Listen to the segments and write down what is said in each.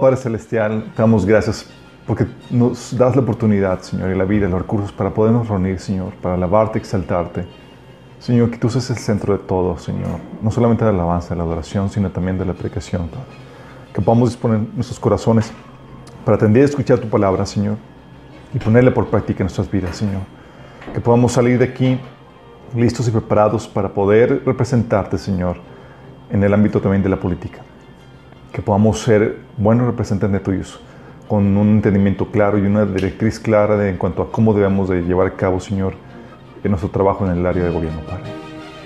Padre Celestial, te damos gracias porque nos das la oportunidad, Señor, y la vida, los recursos para podernos reunir, Señor, para alabarte, exaltarte. Señor, que tú seas el centro de todo, Señor. No solamente de la alabanza, de la adoración, sino también de la predicación. Que podamos disponer nuestros corazones para atender y escuchar tu palabra, Señor, y ponerla por práctica en nuestras vidas, Señor. Que podamos salir de aquí listos y preparados para poder representarte, Señor, en el ámbito también de la política que podamos ser buenos representantes tuyos, con un entendimiento claro y una directriz clara de, en cuanto a cómo debemos de llevar a cabo, Señor, en nuestro trabajo en el área de gobierno, Padre.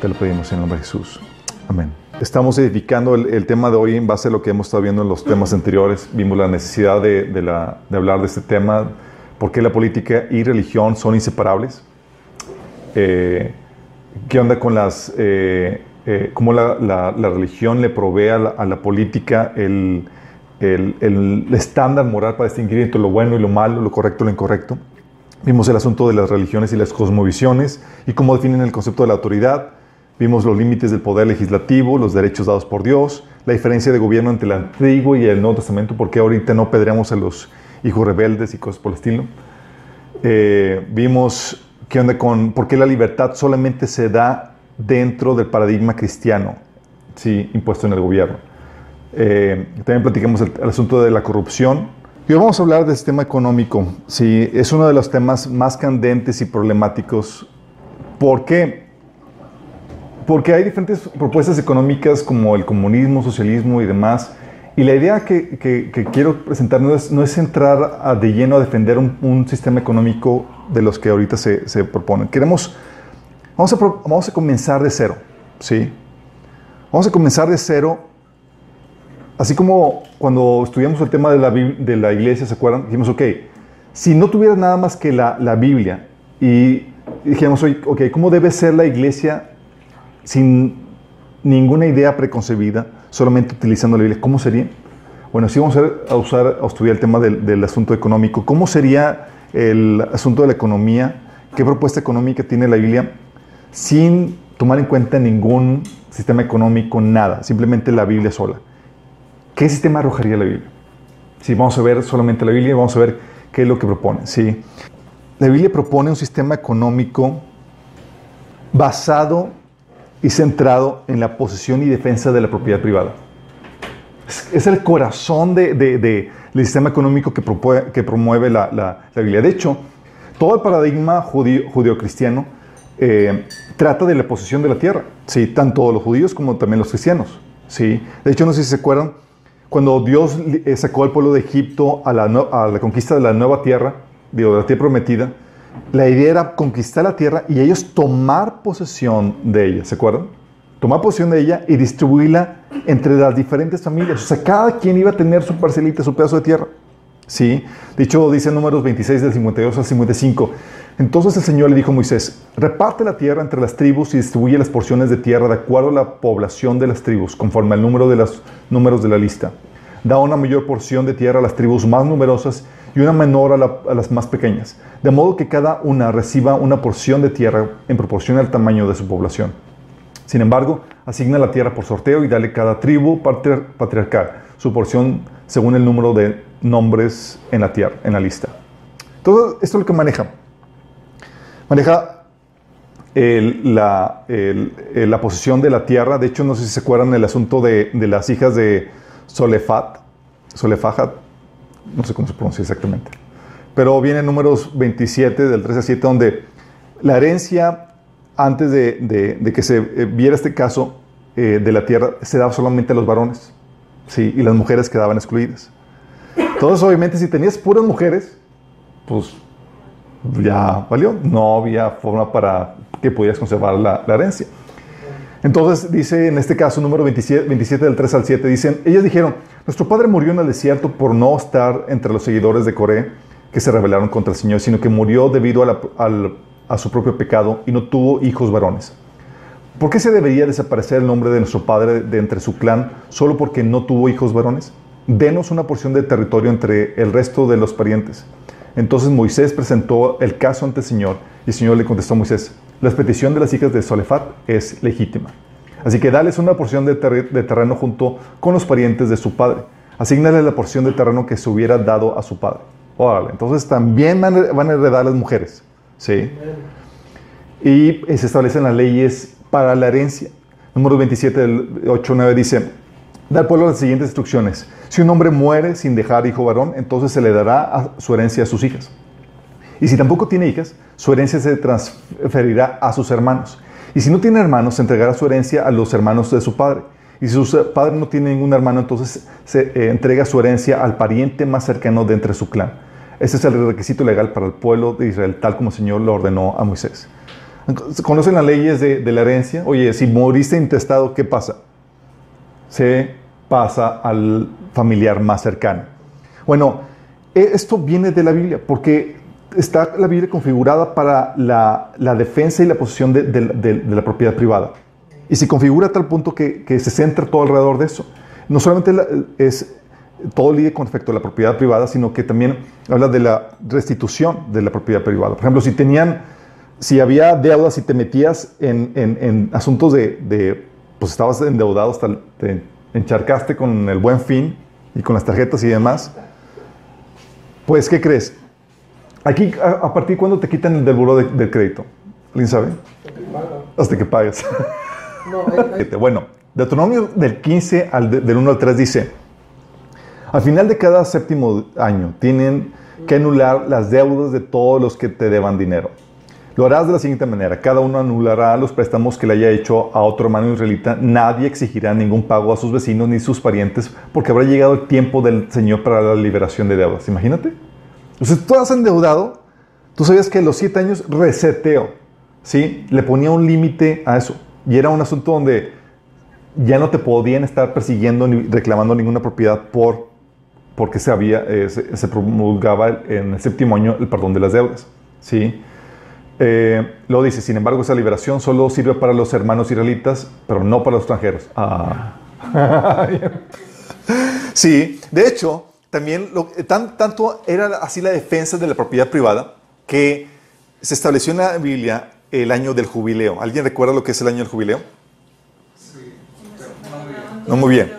Te lo pedimos en el nombre de Jesús. Amén. Estamos edificando el, el tema de hoy en base a lo que hemos estado viendo en los temas anteriores. Vimos la necesidad de, de la- de hablar de este tema, por qué la política y religión son inseparables. Eh, ¿Qué onda con las... Eh, eh, cómo la, la- la religión le provee a la, a la política el, el- el estándar moral para distinguir entre lo bueno y lo malo, lo correcto y lo incorrecto? Vimos el asunto de las religiones y las cosmovisiones y cómo definen el concepto de la autoridad. Vimos los límites del poder legislativo, los derechos dados por Dios, la diferencia de gobierno entre el Antiguo y el Nuevo Testamento, por qué ahorita no pedreamos a los hijos rebeldes y cosas por el estilo. Eh, vimos qué onda con por qué la libertad solamente se da dentro del paradigma cristiano, sí, impuesto en el gobierno. Eh, también platicamos el, el asunto de la corrupción. Y hoy vamos a hablar del sistema económico. Sí, es uno de los temas más candentes y problemáticos. ¿Por qué? Porque hay diferentes propuestas económicas como el comunismo, socialismo y demás. Y la idea que, que- que quiero presentar no es, no es entrar a- de lleno a defender un, un sistema económico de los que ahorita se, se proponen. Queremos, vamos a, vamos a comenzar de cero, ¿sí? Vamos a comenzar de cero, así como cuando estudiamos el tema de la, de la iglesia, ¿se acuerdan? Dijimos, ok, si no tuviera nada más que la, la Biblia y dijimos, ok, ¿cómo debe ser la iglesia sin ninguna idea preconcebida, solamente utilizando la Biblia, ¿cómo sería? Bueno, si vamos a, a usar, a estudiar el tema del, del asunto económico, ¿cómo sería el asunto de la economía? ¿Qué propuesta económica tiene la Biblia sin tomar en cuenta ningún sistema económico, nada, simplemente la Biblia sola? ¿Qué sistema arrojaría la Biblia? Si vamos a ver solamente la Biblia, vamos a ver qué es lo que propone. Sí. La Biblia propone un sistema económico basado y centrado en la posesión y defensa de la propiedad privada. Es, el corazón de- de- de- del sistema económico que, propue- que promueve la, la- la Biblia. De hecho, todo el paradigma judío- judeocristiano eh, trata de la posesión de la tierra, ¿sí? tanto los judíos como también los cristianos. ¿sí? De hecho, no sé si se acuerdan, cuando Dios eh, sacó al pueblo de Egipto a la, conquista de la nueva tierra, digo, de la tierra prometida, la idea era conquistar la tierra y ellos tomar posesión de ella, ¿se acuerdan? Tomar posesión de ella y distribuirla entre las diferentes familias. O sea, cada quien iba a tener su parcelita, su pedazo de tierra. ¿Sí? De hecho, dice números 26 del 52 al 55. Entonces el Señor le dijo a Moisés, reparte la tierra entre las tribus y distribuye las porciones de tierra de acuerdo a la población de las tribus, conforme al número de los números de la lista. Da una mayor porción de tierra a las tribus más numerosas y una menor a, las más pequeñas, de modo que cada una reciba una porción de tierra en proporción al tamaño de su población. Sin embargo, asigna la tierra por sorteo y dale cada tribu patriarcal su porción según el número de nombres en la tierra, en la lista. Todo esto es lo que maneja. Maneja la, la, posición de la tierra. De hecho, no sé si se acuerdan el asunto de, de las hijas de Solefat, Solefajat, no sé cómo se pronuncia exactamente. Pero viene en números 27, del 13 a 7, donde la herencia, antes de, de, que se eh, viera este caso eh, de la tierra, se daba solamente a los varones. Sí, y las mujeres quedaban excluidas. Entonces, obviamente, si tenías puras mujeres, pues ya valió. No había forma para que pudieras conservar la, herencia. Entonces dice en este caso, número 27, 27, del 3 al 7, dicen, ellas dijeron, nuestro padre murió en el desierto por no estar entre los seguidores de Coré que se rebelaron contra el Señor, sino que murió debido a, a su propio pecado y no tuvo hijos varones. ¿Por qué se debería desaparecer el nombre de nuestro padre de entre su clan solo porque no tuvo hijos varones? Denos una porción de territorio entre el resto de los parientes. Entonces Moisés presentó el caso ante el Señor y el Señor le contestó a Moisés, la petición de las hijas de Solefat es legítima. Así que dales una porción de, terreno junto con los parientes de su padre. Asignale la porción de terreno que se hubiera dado a su padre. Órale, entonces también van, a heredar las mujeres. ¿sí? Y se establecen las leyes para la herencia. Número 27 del 8-9 dice, da al pueblo las siguientes instrucciones. Si un hombre muere sin dejar hijo varón, entonces se le dará su herencia a sus hijas. Y si tampoco tiene hijas, su herencia se transferirá a sus hermanos. Y si no tiene hermanos, se entregará su herencia a los hermanos de su padre. Y si su padre no tiene ningún hermano, entonces se eh, entrega su herencia al pariente más cercano de entre su clan. Ese es el requisito legal para el pueblo de Israel, tal como el Señor lo ordenó a Moisés. ¿Conocen las leyes de, de la herencia? Oye, si moriste intestado, ¿qué pasa? Se pasa al familiar más cercano. Bueno, e, esto viene de la Biblia, porque está la Biblia configurada para la, defensa y la posesión de, la propiedad privada. Y se configura a tal punto que, se centra todo alrededor de eso. No solamente es todo líder con respecto a la propiedad privada, sino que también habla de la restitución de la propiedad privada. Por ejemplo, si tenían, si había deudas, si te metías en, asuntos de, pues estabas endeudado hasta te encharcaste con el buen fin y con las tarjetas y demás, pues, ¿qué crees? Aquí, ¿a, partir de cuándo te quitan el del buro del crédito? ¿Alguien sabe? Hasta que pagues. No, Bueno, Deuteronomio del 15 al del 1 al 3 dice, al final de cada séptimo año tienen que anular las deudas de todos los que te deban dinero. Lo harás de la siguiente manera, cada uno anulará los préstamos que le haya hecho a otro hermano israelita, nadie exigirá ningún pago a sus vecinos ni sus parientes, porque habrá llegado el tiempo del Señor para la liberación de deudas. Imagínate. Entonces, tú has endeudado, tú sabías que a los siete años reseteo, ¿sí? Le ponía un límite a eso. Y era un asunto donde ya no te podían estar persiguiendo ni reclamando ninguna propiedad por, porque se, había, eh, se, promulgaba en el séptimo año el perdón de las deudas, ¿sí? Eh, lo dice, sin embargo, esa liberación solo sirve para los hermanos israelitas, pero no para los extranjeros. Ah. sí, de hecho, también lo, tan, tanto era así la defensa de la propiedad privada que se estableció en la Biblia el año del jubileo. ¿Alguien recuerda lo que es el año del jubileo? Sí. No muy bien.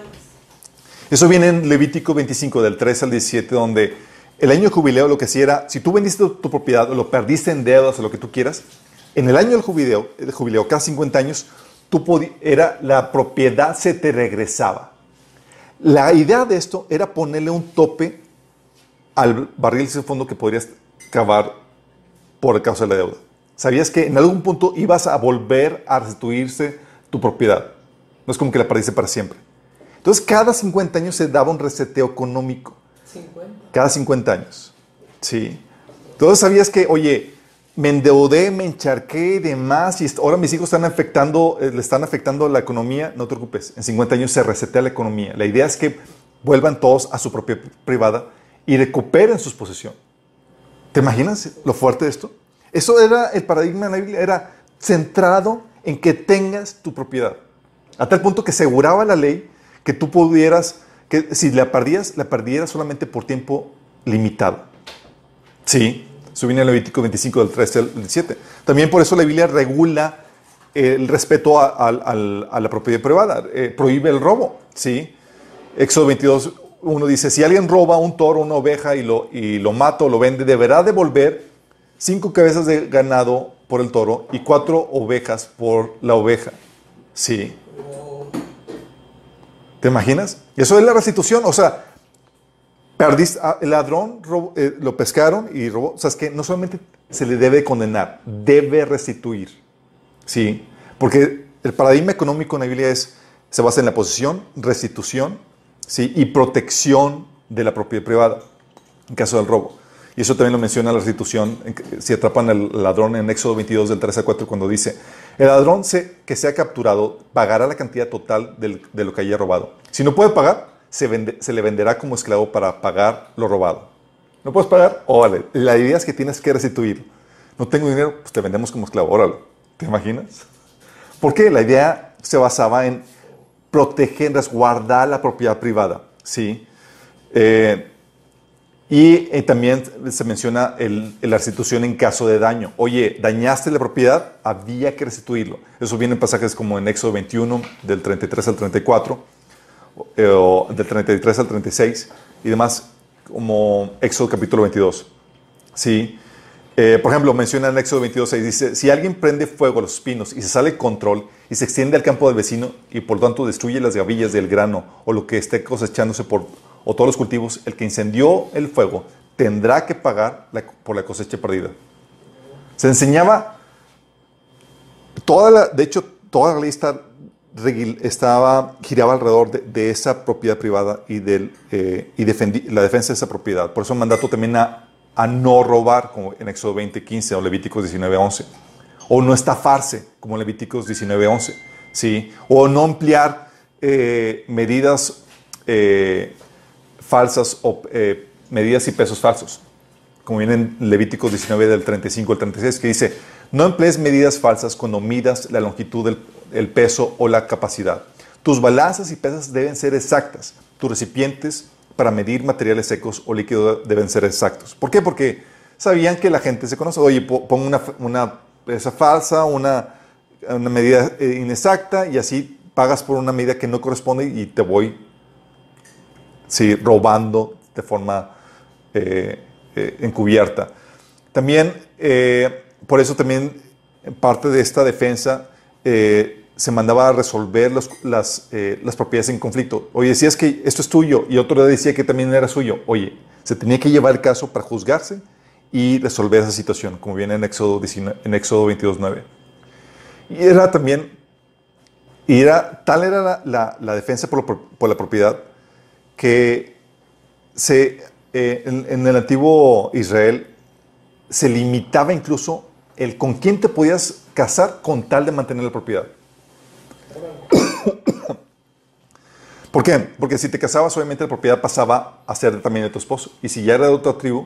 Eso viene en Levítico 25, del 3 al 17, donde el año jubileo lo que hacía era, si tú vendiste tu, propiedad o lo perdiste en deudas o lo que tú quieras, en el año del jubileo, el jubileo cada 50 años, tú era, la propiedad se te regresaba. La idea de esto era ponerle un tope al barril de fondo que podrías cavar por causa de la deuda. Sabías que en algún punto ibas a volver a restituirse tu propiedad. No es como que la perdiste para siempre. Entonces, cada 50 años se daba un reseteo económico. 50. Cada 50 años. Sí. Entonces sabías que, oye, me endeudé, me encharqué y demás, y ahora mis hijos están afectando, eh, le están afectando la economía, no te preocupes, en 50 años se resetea la economía. La idea es que vuelvan todos a su propia privada y recuperen sus posesiones. ¿Te imaginas lo fuerte de esto? Eso era el paradigma de era centrado en que tengas tu propiedad. A tal punto que aseguraba la ley que tú pudieras, si la perdías, la perdieras solamente por tiempo limitado. Sí, eso viene en Levítico 25 del 13 al 17. También por eso la Biblia regula el respeto a, la propiedad privada, eh, prohíbe el robo, ¿sí? Éxodo 22, uno dice, si alguien roba un toro, una oveja y lo, y lo mata o lo vende, deberá devolver cinco cabezas de ganado por el toro y cuatro ovejas por la oveja. Sí. ¿Te imaginas? Eso es la restitución. O sea, perdiste, ah, el ladrón eh, lo pescaron y robó. O sea, es que no solamente se le debe condenar, debe restituir. Sí. Porque el paradigma económico en la Biblia es, se basa en la posesión, restitución ¿sí? y protección de la propiedad privada en caso del robo. Y eso también lo menciona la restitución, si atrapan al ladrón en Éxodo 22 del 3 a 4, cuando dice, el ladrón se, que sea capturado pagará la cantidad total de lo que haya robado. Si no puede pagar, se, le venderá como esclavo para pagar lo robado. ¿No puedes pagar? Órale. La idea es que tienes que restituir. No tengo dinero, pues te vendemos como esclavo. Órale. ¿Te imaginas? Porque la idea se basaba en proteger, resguardar la propiedad privada. ¿sí? Eh, y eh, también se menciona la restitución en caso de daño. Oye, dañaste la propiedad, había que restituirlo. Eso viene en pasajes como en Éxodo 21, del 33 al 34, eh, o del 33 al 36, y demás, como Éxodo capítulo 22. ¿Sí? Eh, por ejemplo, menciona en Éxodo 22, 6, dice, si alguien prende fuego a los espinos y se sale control y se extiende al campo del vecino y por tanto destruye las gavillas del grano o lo que esté cosechándose por, o todos los cultivos, el que incendió el fuego tendrá que pagar por la cosecha perdida. Se enseñaba, toda la, de hecho, toda la ley estaba, giraba alrededor de, esa propiedad privada y, del, eh, y la defensa de esa propiedad. Por eso mandato también a no robar, como en Éxodo 20, 15 o Levíticos 19, 11. O no estafarse, como en Levíticos 19, 11. ¿sí? O no emplear eh, medidas eh, falsas o eh, medidas y pesos falsos, como viene en Levíticos 19 del 35 al 36, que dice, no emplees medidas falsas cuando midas la longitud, del, el peso o la capacidad. Tus balanzas y pesas deben ser exactas. Tus recipientes para medir materiales secos o líquidos deben ser exactos. ¿Por qué? Porque sabían que la gente se conoce. Oye, pongo una, una pesa falsa, una, una medida eh, inexacta y así pagas por una medida que no corresponde y te voy sí, robando de forma eh, eh, encubierta. También, por eso también parte de esta defensa se mandaba a resolver las, eh, las, propiedades en conflicto. Oye, decías que esto es tuyo y otro decía que también era suyo. Oye, se tenía que llevar el caso para juzgarse y resolver esa situación, como viene en Éxodo, en Éxodo 22.9. Y era también, y era, tal era la, la, defensa por, por, la propiedad que se, eh, en, el antiguo Israel se limitaba incluso el con quién te podías casar con tal de mantener la propiedad. ¿Por qué? Porque si te casabas, obviamente la propiedad pasaba a ser también de tu esposo. Y si ya era de otra tribu,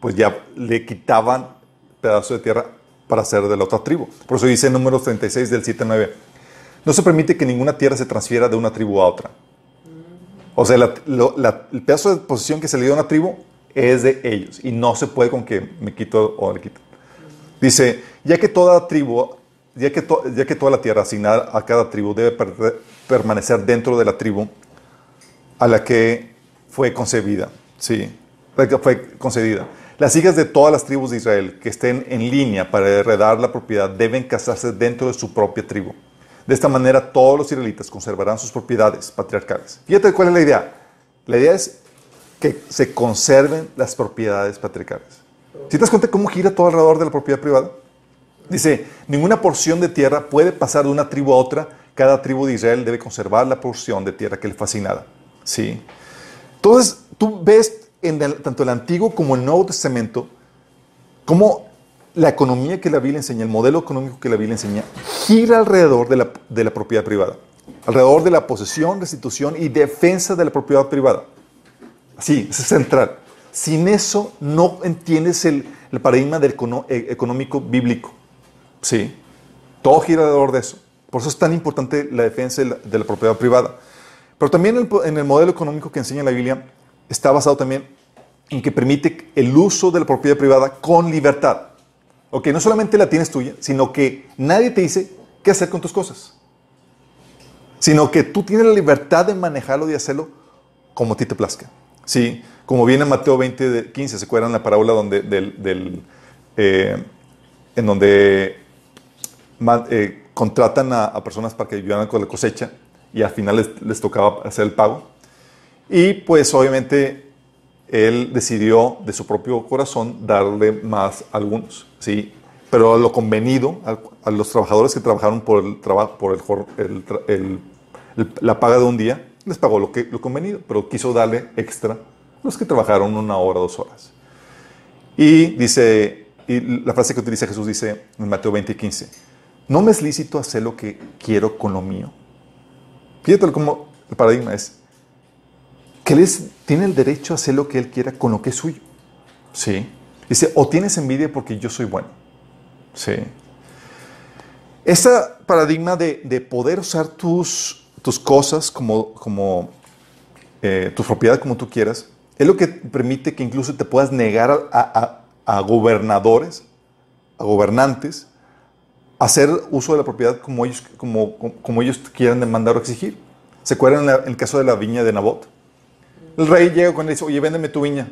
pues ya le quitaban pedazos de tierra para ser de la otra tribu. Por eso dice en número 36 del 7-9, no se permite que ninguna tierra se transfiera de una tribu a otra. O sea, el pedazo de posesión que se le dio a una tribu es de ellos y no se puede con que me quito o le quito. Dice, ya que toda tribu ya que, ya que toda la tierra asignada a cada tribu debe permanecer dentro de la tribu a la que fue concebida, sí, la fue concedida. Las hijas de todas las tribus de Israel que estén en línea para heredar la propiedad deben casarse dentro de su propia tribu. De esta manera todos los israelitas conservarán sus propiedades patriarcales. Fíjate cuál es la idea. La idea es que se conserven las propiedades patriarcales. ¿Si te das cuenta cómo gira todo alrededor de la propiedad privada? Dice, ninguna porción de tierra puede pasar de una tribu a otra. Cada tribu de Israel debe conservar la porción de tierra que le fue asignada. ¿Sí? Entonces, tú ves en tanto el Antiguo como el Nuevo Testamento cómo la economía que la Biblia enseña, el modelo económico que la Biblia enseña, gira alrededor de la, de la propiedad privada. Alrededor de la posesión, restitución y defensa de la propiedad privada. Sí, es central. Sin eso no entiendes el, el paradigma del eh, económico bíblico. Sí, todo gira alrededor de eso. Por eso es tan importante la defensa de la, propiedad privada. Pero también en el modelo económico que enseña la Biblia está basado también en que permite el uso de la propiedad privada con libertad. Ok, no solamente la tienes tuya, sino que nadie te dice qué hacer con tus cosas. Sino que tú tienes la libertad de manejarlo y hacerlo como a ti te plazca. Sí, como viene en Mateo 20, 15, ¿se acuerdan la parábola donde, del, eh, en donde eh, contratan a, personas para que ayudaran con la cosecha y al final les, les tocaba hacer el pago? Y pues obviamente él decidió de su propio corazón darle más a algunos, ¿sí? Pero a lo convenido, a, los trabajadores que trabajaron por, el trabajo, por el, la paga de un día, les pagó lo, que, lo convenido, pero quiso darle extra los que trabajaron una hora, dos horas. Y dice, y la frase que utiliza Jesús dice en Mateo 20 y 15, no me es lícito hacer lo que quiero con lo mío. Fíjate cómo el paradigma es, que él tiene el derecho a hacer lo que él quiera con lo que es suyo. Sí. Dice, o tienes envidia porque yo soy bueno. Sí. Ese paradigma de, poder usar tus, tus cosas como, como eh, tu propiedad como tú quieras, es lo que permite que incluso te puedas negar a, gobernadores, a gobernantes, a hacer uso de la propiedad como ellos, como, como, ellos quieran demandar o exigir. ¿Se acuerdan en el caso de la viña de Nabot? El rey llega con él y dice, oye, véndeme tu viña.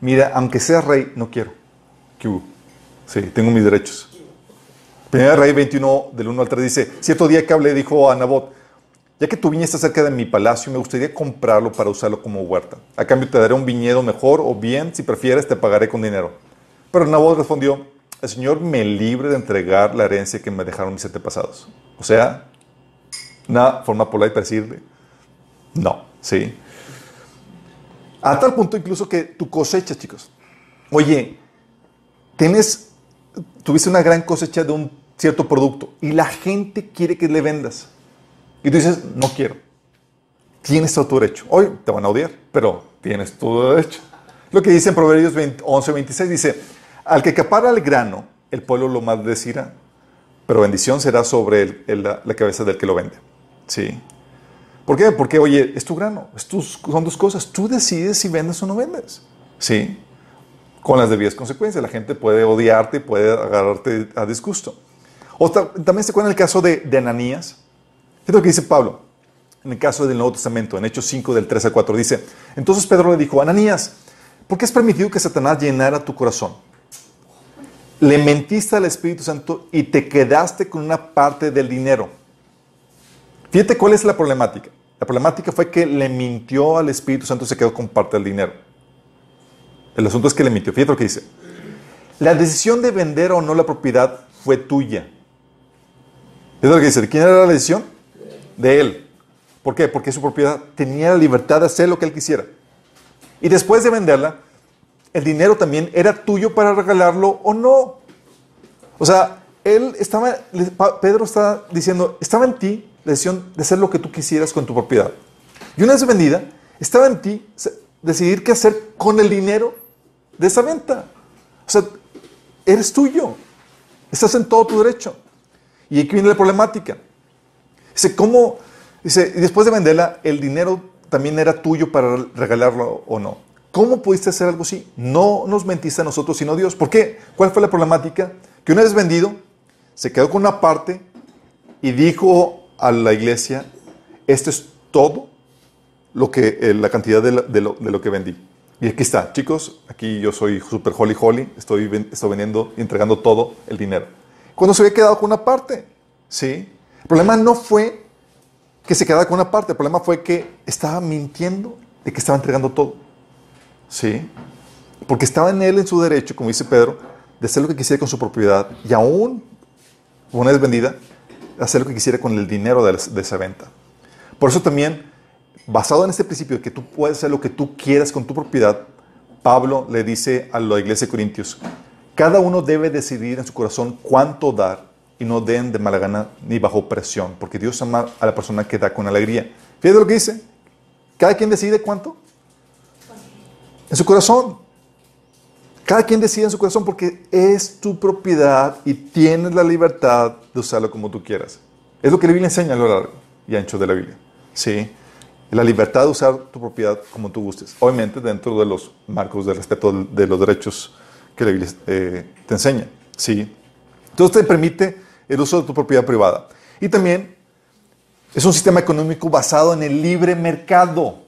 Mira, aunque seas rey, no quiero. ¿Qué hubo? Sí, tengo mis derechos. Primera Rey 21, del 1 al 3 dice, cierto día que hablé, dijo a Nabot, ya que tu viña está cerca de mi palacio, me gustaría comprarlo para usarlo como huerta. A cambio te daré un viñedo mejor o bien, si prefieres, te pagaré con dinero. Pero Nabot respondió, el Señor me libre de entregar la herencia que me dejaron mis antepasados. O sea, una forma polite para decirle, no, ¿sí? A tal punto incluso que tu cosecha, chicos. Oye, tienes, tuviste una gran cosecha de un cierto producto y la gente quiere que le vendas. Y tú dices, no quiero. Tienes todo tu derecho. Hoy te van a odiar, pero tienes todo derecho. Lo que dice en Proverbios 11, 26 dice, al que capara el grano, el pueblo lo maldecirá, pero bendición será sobre la, cabeza del que lo vende. Sí. ¿Por qué? Porque, oye, es tu grano, son tus cosas. Tú decides si vendes o no vendes. ¿Sí? Con las debidas consecuencias. La gente puede odiarte y puede agarrarte a disgusto. O también se acuerda el caso de, de Ananías. es lo que dice Pablo? En el caso del Nuevo Testamento, en Hechos 5, del 3 al 4, dice: Entonces Pedro le dijo, Ananías, ¿por qué has permitido que Satanás llenara tu corazón? Le mentiste al Espíritu Santo y te quedaste con una parte del dinero Fíjate cuál es la problemática. La problemática fue que le mintió al Espíritu Santo y se quedó con parte del dinero. El asunto es que le mintió. Fíjate lo que dice. La decisión de vender o no la propiedad fue tuya. Es lo que dice. ¿De quién era la decisión? De él. ¿Por qué? Porque su propiedad tenía la libertad de hacer lo que él quisiera. Y después de venderla, el dinero también era tuyo para regalarlo o no. O sea, él estaba, Pedro está diciendo, estaba en ti la decisión de hacer lo que tú quisieras con tu propiedad. Y una vez vendida, estaba en ti decidir qué hacer con el dinero de esa venta. O sea, eres tuyo. Estás en todo tu derecho. Y aquí viene la problemática. Dice, ¿cómo? Dice, y después de venderla, el dinero también era tuyo para regalarlo o no. ¿Cómo pudiste hacer algo así? No nos mentiste a nosotros, sino a Dios. ¿Por qué? ¿Cuál fue la problemática? Que una vez vendido, se quedó con una parte y dijo a la iglesia, esto es todo lo que, eh, la cantidad de, lo, que vendí. Y aquí está, chicos, aquí yo soy super holy holy, estoy, estoy vendiendo y entregando todo el dinero. Cuando se había quedado con una parte, ¿sí? El problema no fue que se quedara con una parte, el problema fue que estaba mintiendo de que estaba entregando todo. ¿Sí? Porque estaba en él, en su derecho, como dice Pedro, de hacer lo que quisiera con su propiedad y aún, una vez vendida, hacer lo que quisiera con el dinero de, esa venta. Por eso también, basado en este principio de que tú puedes hacer lo que tú quieras con tu propiedad, Pablo le dice a la iglesia de Corintios, cada uno debe decidir en su corazón cuánto dar y no den de mala gana ni bajo presión, porque Dios ama a la persona que da con alegría. Fíjate lo que dice. Cada quien decide cuánto. En su corazón. Cada quien decide en su corazón porque es tu propiedad y tienes la libertad de usarlo como tú quieras. Es lo que la Biblia enseña a lo largo y ancho de la Biblia. ¿Sí? La libertad de usar tu propiedad como tú gustes. Obviamente dentro de los marcos de respeto de los derechos que la Biblia eh, te enseña. ¿sí? Entonces te permite el uso de tu propiedad privada. Y también es un sistema económico basado en el libre mercado.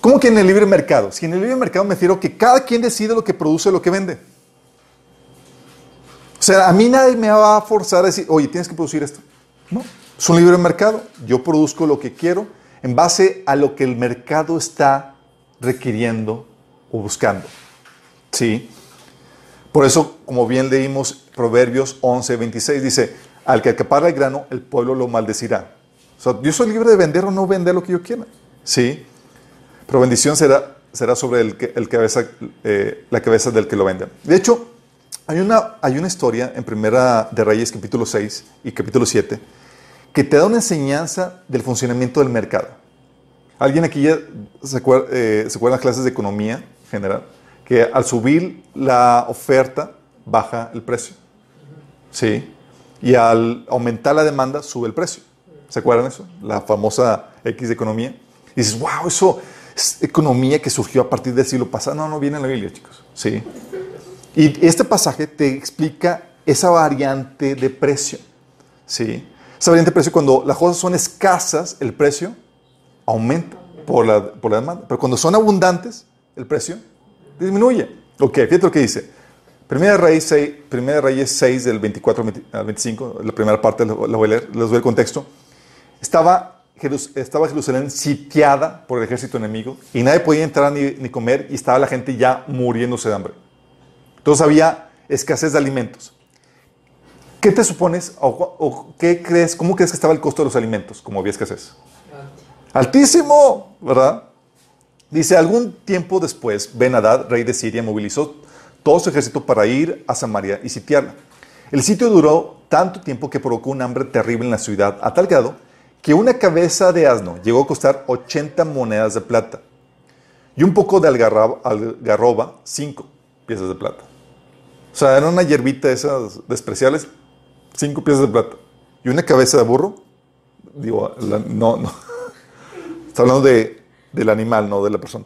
¿Cómo que en el libre mercado? Si en el libre mercado me refiero que cada quien decide lo que produce, lo que vende. O sea, a mí nadie me va a forzar a decir, oye, tienes que producir esto. No, es un libre mercado. Yo produzco lo que quiero en base a lo que el mercado está requiriendo o buscando. ¿Sí? Por eso, como bien leímos Proverbios 11, 26, dice, al que acapara el grano, el pueblo lo maldecirá. O sea, yo soy libre de vender o no vender lo que yo quiera. ¿Sí? Pero bendición será, será sobre el, que, el cabeza, eh, la cabeza del que lo vende. De hecho, hay una, hay una historia en Primera de Reyes, capítulo 6 y capítulo 7, que te da una enseñanza del funcionamiento del mercado. ¿Alguien aquí ya se acuerda, eh, ¿se acuerda las clases de economía general? Que al subir la oferta, baja el precio. ¿Sí? Y al aumentar la demanda, sube el precio. ¿Se acuerdan eso? La famosa X de economía. Y dices, wow, eso es economía que surgió a partir del siglo pasado. No, no viene en la Biblia, chicos. Sí. Y este pasaje te explica esa variante de precio. Sí. Esa variante precio, cuando las cosas son escasas, el precio aumenta por la, por la demanda. Pero cuando son abundantes, el precio disminuye. Ok, fíjate lo que dice. Primera Reyes 6, Primera Reyes 6 del 24 al 25, la primera parte la voy a leer, les doy el contexto. Estaba, estaba Jerusalén sitiada por el ejército enemigo y nadie podía entrar ni, ni comer y estaba la gente ya muriéndose de hambre. Entonces había escasez de alimentos. ¿Qué te supones o, o, qué crees, cómo crees que estaba el costo de los alimentos como había escasez? Altísimo, ¿verdad? Dice, algún tiempo después, Ben Hadad, rey de Siria, movilizó todo su ejército para ir a Samaria y sitiarla. El sitio duró tanto tiempo que provocó un hambre terrible en la ciudad, a tal grado que una cabeza de asno llegó a costar 80 monedas de plata y un poco de algarroba, algarroba 5 piezas de plata. O sea, era una hierbita esas despreciables, 5 piezas de plata. Y una cabeza de burro, digo, no, no. Está hablando de, del animal, no de la persona.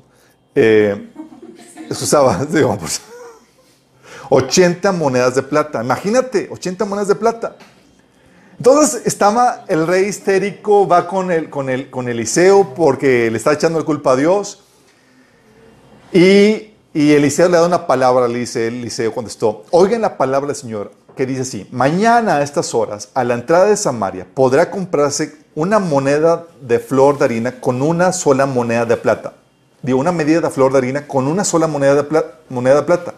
Eh, eso usaba, digo, pues, 80 monedas de plata. Imagínate, 80 monedas de plata. Entonces estaba el rey histérico, va con, el, con, el, con Eliseo porque le está echando la culpa a Dios. Y, y Eliseo le da una palabra, le dice, Eliseo contestó, oigan la palabra del Señor, que dice así, mañana a estas horas, a la entrada de Samaria, podrá comprarse una moneda de flor de harina con una sola moneda de plata. Digo, una medida de flor de harina con una sola moneda de, plata, moneda de plata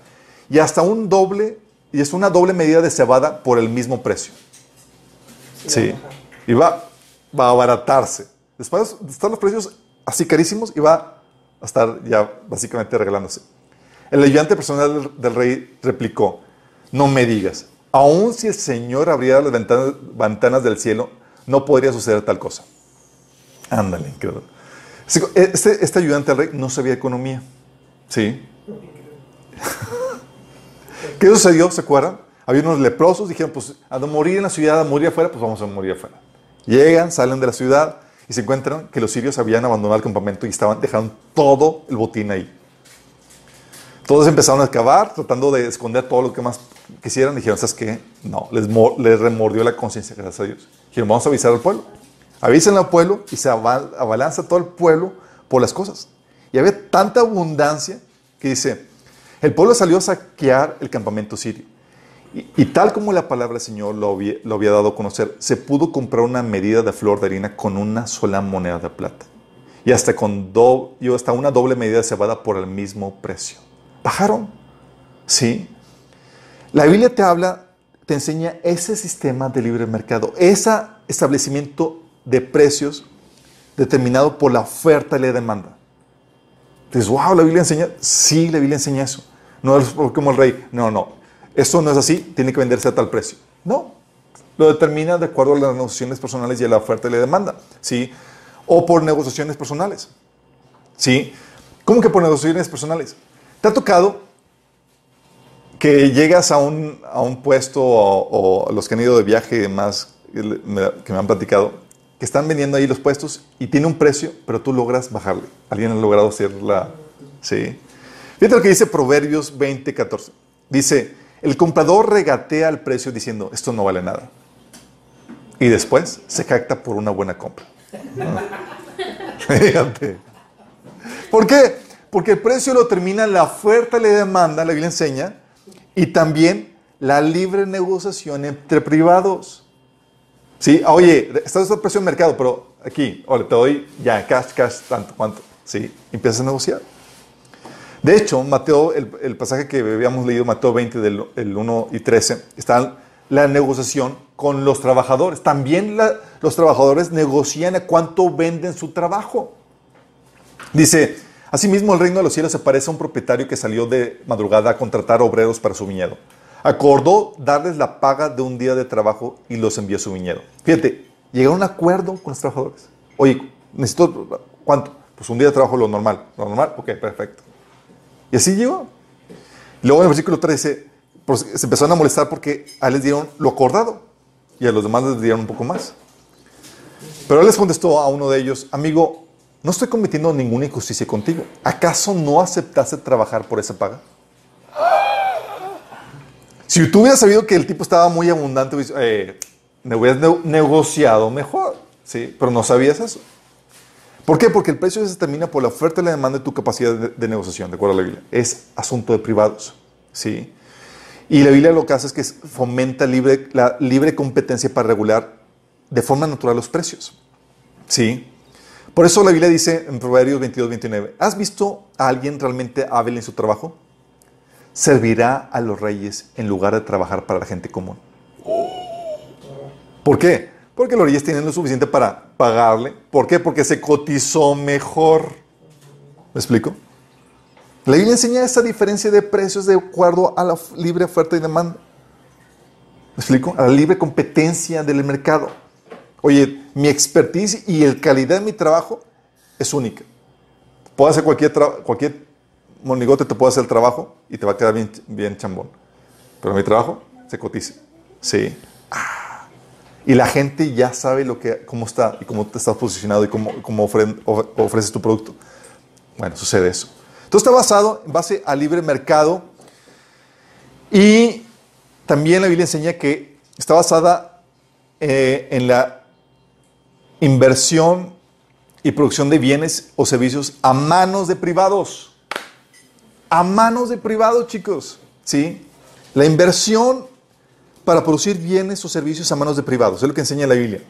y hasta un doble, y es una doble medida de cebada por el mismo precio. Sí, y va, va a abaratarse. Después de estar los precios así carísimos y va a estar ya básicamente regalándose. El ayudante personal del rey replicó, no me digas, aun si el Señor abriera las ventanas, del cielo, no podría suceder tal cosa. Ándale, increíble. Este, este ayudante del rey no sabía economía. Sí. ¿Qué sucedió? ¿Se acuerdan? Había unos leprosos, dijeron, pues a morir en la ciudad, a morir afuera, pues vamos a morir afuera. Llegan, salen de la ciudad y se encuentran que los sirios habían abandonado el campamento y estaban dejando todo el botín ahí. Todos empezaron a excavar, tratando de esconder todo lo que más quisieran. Dijeron, ¿sabes qué? No, les, les remordió la conciencia, gracias a Dios. Dijeron, vamos a avisar al pueblo. Avisen al pueblo y se abalanza todo el pueblo por las cosas. Y había tanta abundancia que dice, el pueblo salió a saquear el campamento sirio. Y, tal como la palabra del Señor lo había, lo había, dado a conocer, se pudo comprar una medida de flor de harina con una sola moneda de plata. Y hasta, con do, y hasta una doble medida de cebada por el mismo precio. Bajaron. Sí. La Biblia te habla, te enseña ese sistema de libre mercado, ese establecimiento de precios determinado por la oferta y la demanda. Dices, wow, la Biblia enseña. Sí, la Biblia enseña eso. No es como el rey. No, no. Esto no es así. Tiene que venderse a tal precio. No. Lo determina de acuerdo a las negociaciones personales y a la oferta y la demanda. ¿Sí? O por negociaciones personales. ¿Sí? ¿Cómo que por negociaciones personales? ¿Te ha tocado que llegas a un, a un puesto o, o, los que han ido de viaje y demás que me han platicado que están vendiendo ahí los puestos y tiene un precio, pero tú logras bajarle. Alguien ha logrado hacerla. Sí. Fíjate lo que dice Proverbios 20, 14. Dice, el comprador regatea el precio diciendo, esto no vale nada. Y después se jacta por una buena compra. Fíjate. ¿Por qué? Porque el precio lo termina la oferta y la demanda, la Biblia enseña, y también la libre negociación entre privados. Sí, oye, está el precio en mercado, pero aquí, oye, te doy ya cash, cash, tanto, cuánto. Sí, empiezas a negociar. De hecho, Mateo, el, pasaje que habíamos leído, Mateo 20, del el 1 y 13, está la negociación con los trabajadores. También los trabajadores negocian a cuánto venden su trabajo. Dice, asimismo el reino de los cielos se parece a un propietario que salió de madrugada a contratar obreros para su viñedo. Acordó darles la paga de un día de trabajo y los envió a su viñedo. Fíjate, llegaron a un acuerdo con los trabajadores. Oye, necesito, ¿cuánto? Pues un día de trabajo lo normal. ¿Lo normal? Ok, perfecto. Y así llegó. Luego en el versículo 13 pues, se empezaron a molestar porque a les dieron lo acordado y a los demás les dieron un poco más. Pero él les contestó a uno de ellos, amigo, no estoy cometiendo ninguna injusticia contigo. ¿Acaso no aceptaste trabajar por esa paga? Si tú hubieras sabido que el tipo estaba muy abundante, eh, me hubieras negociado mejor, ¿sí? Pero no sabías eso. ¿Por qué? Porque el precio se determina por la oferta y la demanda de tu capacidad de, negociación, de acuerdo a la Biblia. Es asunto de privados, ¿sí? Y la Biblia lo que hace es que fomenta la libre competencia para regular de forma natural los precios, ¿sí? Por eso la Biblia dice en Proverbios 22, 29, ¿has visto a alguien realmente hábil en su trabajo? servirá a los reyes en lugar de trabajar para la gente común. ¿Por qué? Porque los reyes tienen lo suficiente para pagarle. ¿Por qué? Porque se cotizó mejor. ¿Me explico? La Biblia enseña esa diferencia de precios de acuerdo a la libre oferta y demanda. ¿Me explico? A la libre competencia del mercado. Oye, mi expertise y el calidad de mi trabajo es única. Puedo hacer cualquier, cualquier monigote te puede hacer el trabajo y te va a quedar bien, bien chambón. Pero mi trabajo se cotiza. Sí. Ah. Y la gente ya sabe lo que, cómo está y cómo te estás posicionado y cómo, cómo ofreces tu producto. Bueno, sucede eso. Entonces está basado en base al libre mercado y también la Biblia enseña que está basada eh, en la inversión y producción de bienes o servicios a manos de privados a manos de privados, chicos. ¿Sí? La inversión para producir bienes o servicios a manos de privados, es lo que enseña la Biblia.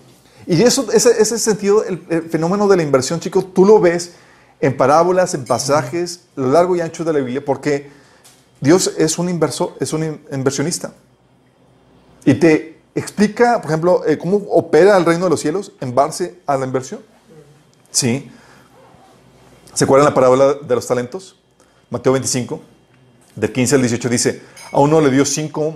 Y eso, ese, sentido, el, fenómeno de la inversión, chicos, tú lo ves en parábolas, en pasajes, lo largo y ancho de la Biblia, porque Dios es un inversor, es un inversionista. Y te explica, por ejemplo, eh, cómo opera el reino de los cielos en base a la inversión. ¿Sí? ¿Se acuerdan la parábola de los talentos? Mateo 25, del 15 al 18 dice, a uno le dio cinco,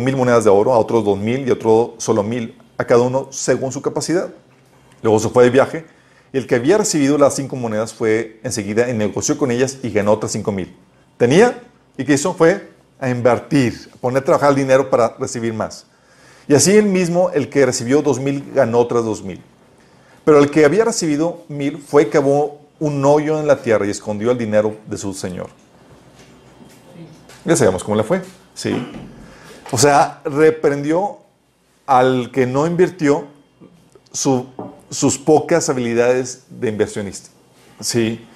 mil monedas de oro, a otro dos mil y a otro solo mil, a cada uno según su capacidad. Luego se fue de viaje y el que había recibido las cinco monedas fue enseguida y negoció con ellas y ganó otras cinco mil. Tenía y que hizo fue a invertir, a poner a trabajar el dinero para recibir más. Y así el mismo, el que recibió dos mil ganó otras dos mil. Pero el que había recibido mil fue y cavó un hoyo en la tierra y escondió el dinero de su señor. Ya sabemos cómo le fue. Sí. O sea, reprendió al que no invirtió sus pocas habilidades de inversionista. Sí.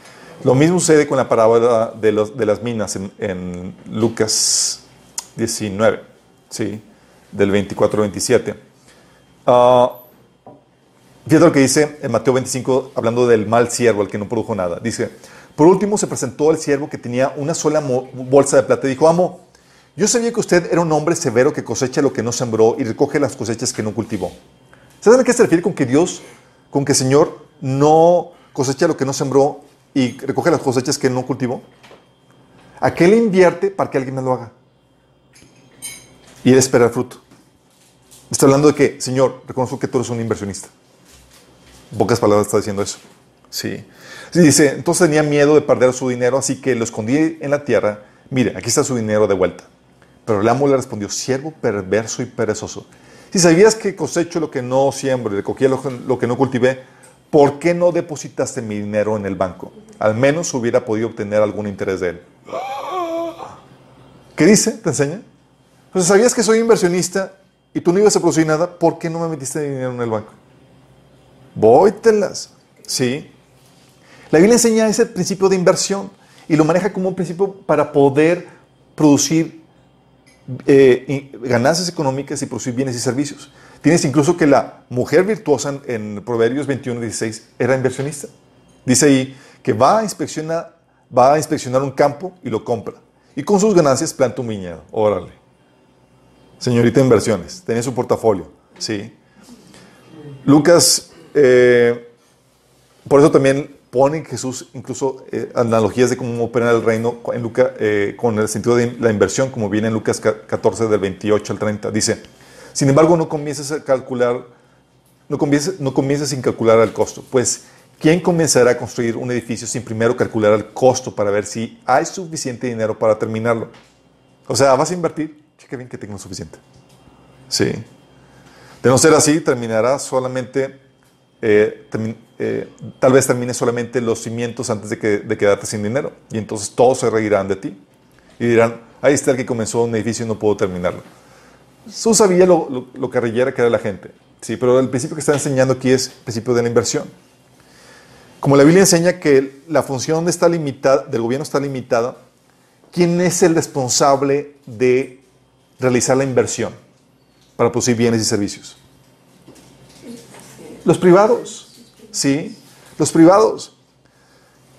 Lo mismo sucede con la parábola de, las minas en, Lucas 19, ¿sí? Del 24 27. Fíjate lo que dice en Mateo 25, hablando del mal siervo, el que no produjo nada. Dice, por último se presentó el siervo que tenía una sola bolsa de plata y dijo, amo, yo sabía que usted era un hombre severo que cosecha lo que no sembró y recoge las cosechas que no cultivó. ¿Saben a qué se refiere con que Dios, con que el Señor no cosecha lo que no sembró y recoge las cosechas que no cultivó? ¿A qué le invierte para que alguien me lo haga? Y él espera el fruto. Está hablando de que, Señor, reconozco que tú eres un inversionista pocas palabras está diciendo eso. Sí. Dice, entonces tenía miedo de perder su dinero, así que lo escondí en la tierra. Mire, aquí está su dinero de vuelta. Pero el amo le respondió, siervo perverso y perezoso. Si sabías que cosecho lo que no siembro, recogía lo, lo que no cultivé, ¿por qué no depositaste mi dinero en el banco? Al menos hubiera podido obtener algún interés de él. ¿Qué dice? ¿Te enseña? Pues sabías que soy inversionista y tú no ibas a producir nada, ¿por qué no me metiste dinero en el banco? Vóytelas. Sí. La Biblia enseña ese principio de inversión y lo maneja como un principio para poder producir eh, ganancias económicas y producir bienes y servicios. Tienes incluso que la mujer virtuosa en, Proverbios 21 16 era inversionista. Dice ahí que va a, inspeccionar, va a inspeccionar un campo y lo compra. Y con sus ganancias planta un viñedo. Órale. Señorita inversiones, tenía su portafolio. Sí. Lucas, eh, por eso también pone Jesús incluso eh, analogías de cómo opera el reino en Lucas, eh, con el sentido de la inversión, como viene en Lucas 14 del 28 al 30. Dice, sin embargo, no comiences a calcular, no comiences, no comiences sin calcular el costo, pues ¿quién comenzará a construir un edificio sin primero calcular el costo para ver si hay suficiente dinero para terminarlo? O sea, vas a invertir, cheque bien que tengas suficiente. Sí. De no ser así, terminará solamente eh, eh, tal vez termine solamente los cimientos antes de, que, de quedarte sin dinero. Y entonces todos se reirán de ti. Y dirán, ahí está el que comenzó un edificio y no pudo terminarlo. Jesús sabía lo, lo, lo carrillera que era la gente. Sí, pero el principio que está enseñando aquí es el principio de la inversión. Como la Biblia enseña que la función está limitada, del gobierno está limitada, ¿quién es el responsable de realizar la inversión para producir bienes y servicios? Los privados, ¿sí? Los privados.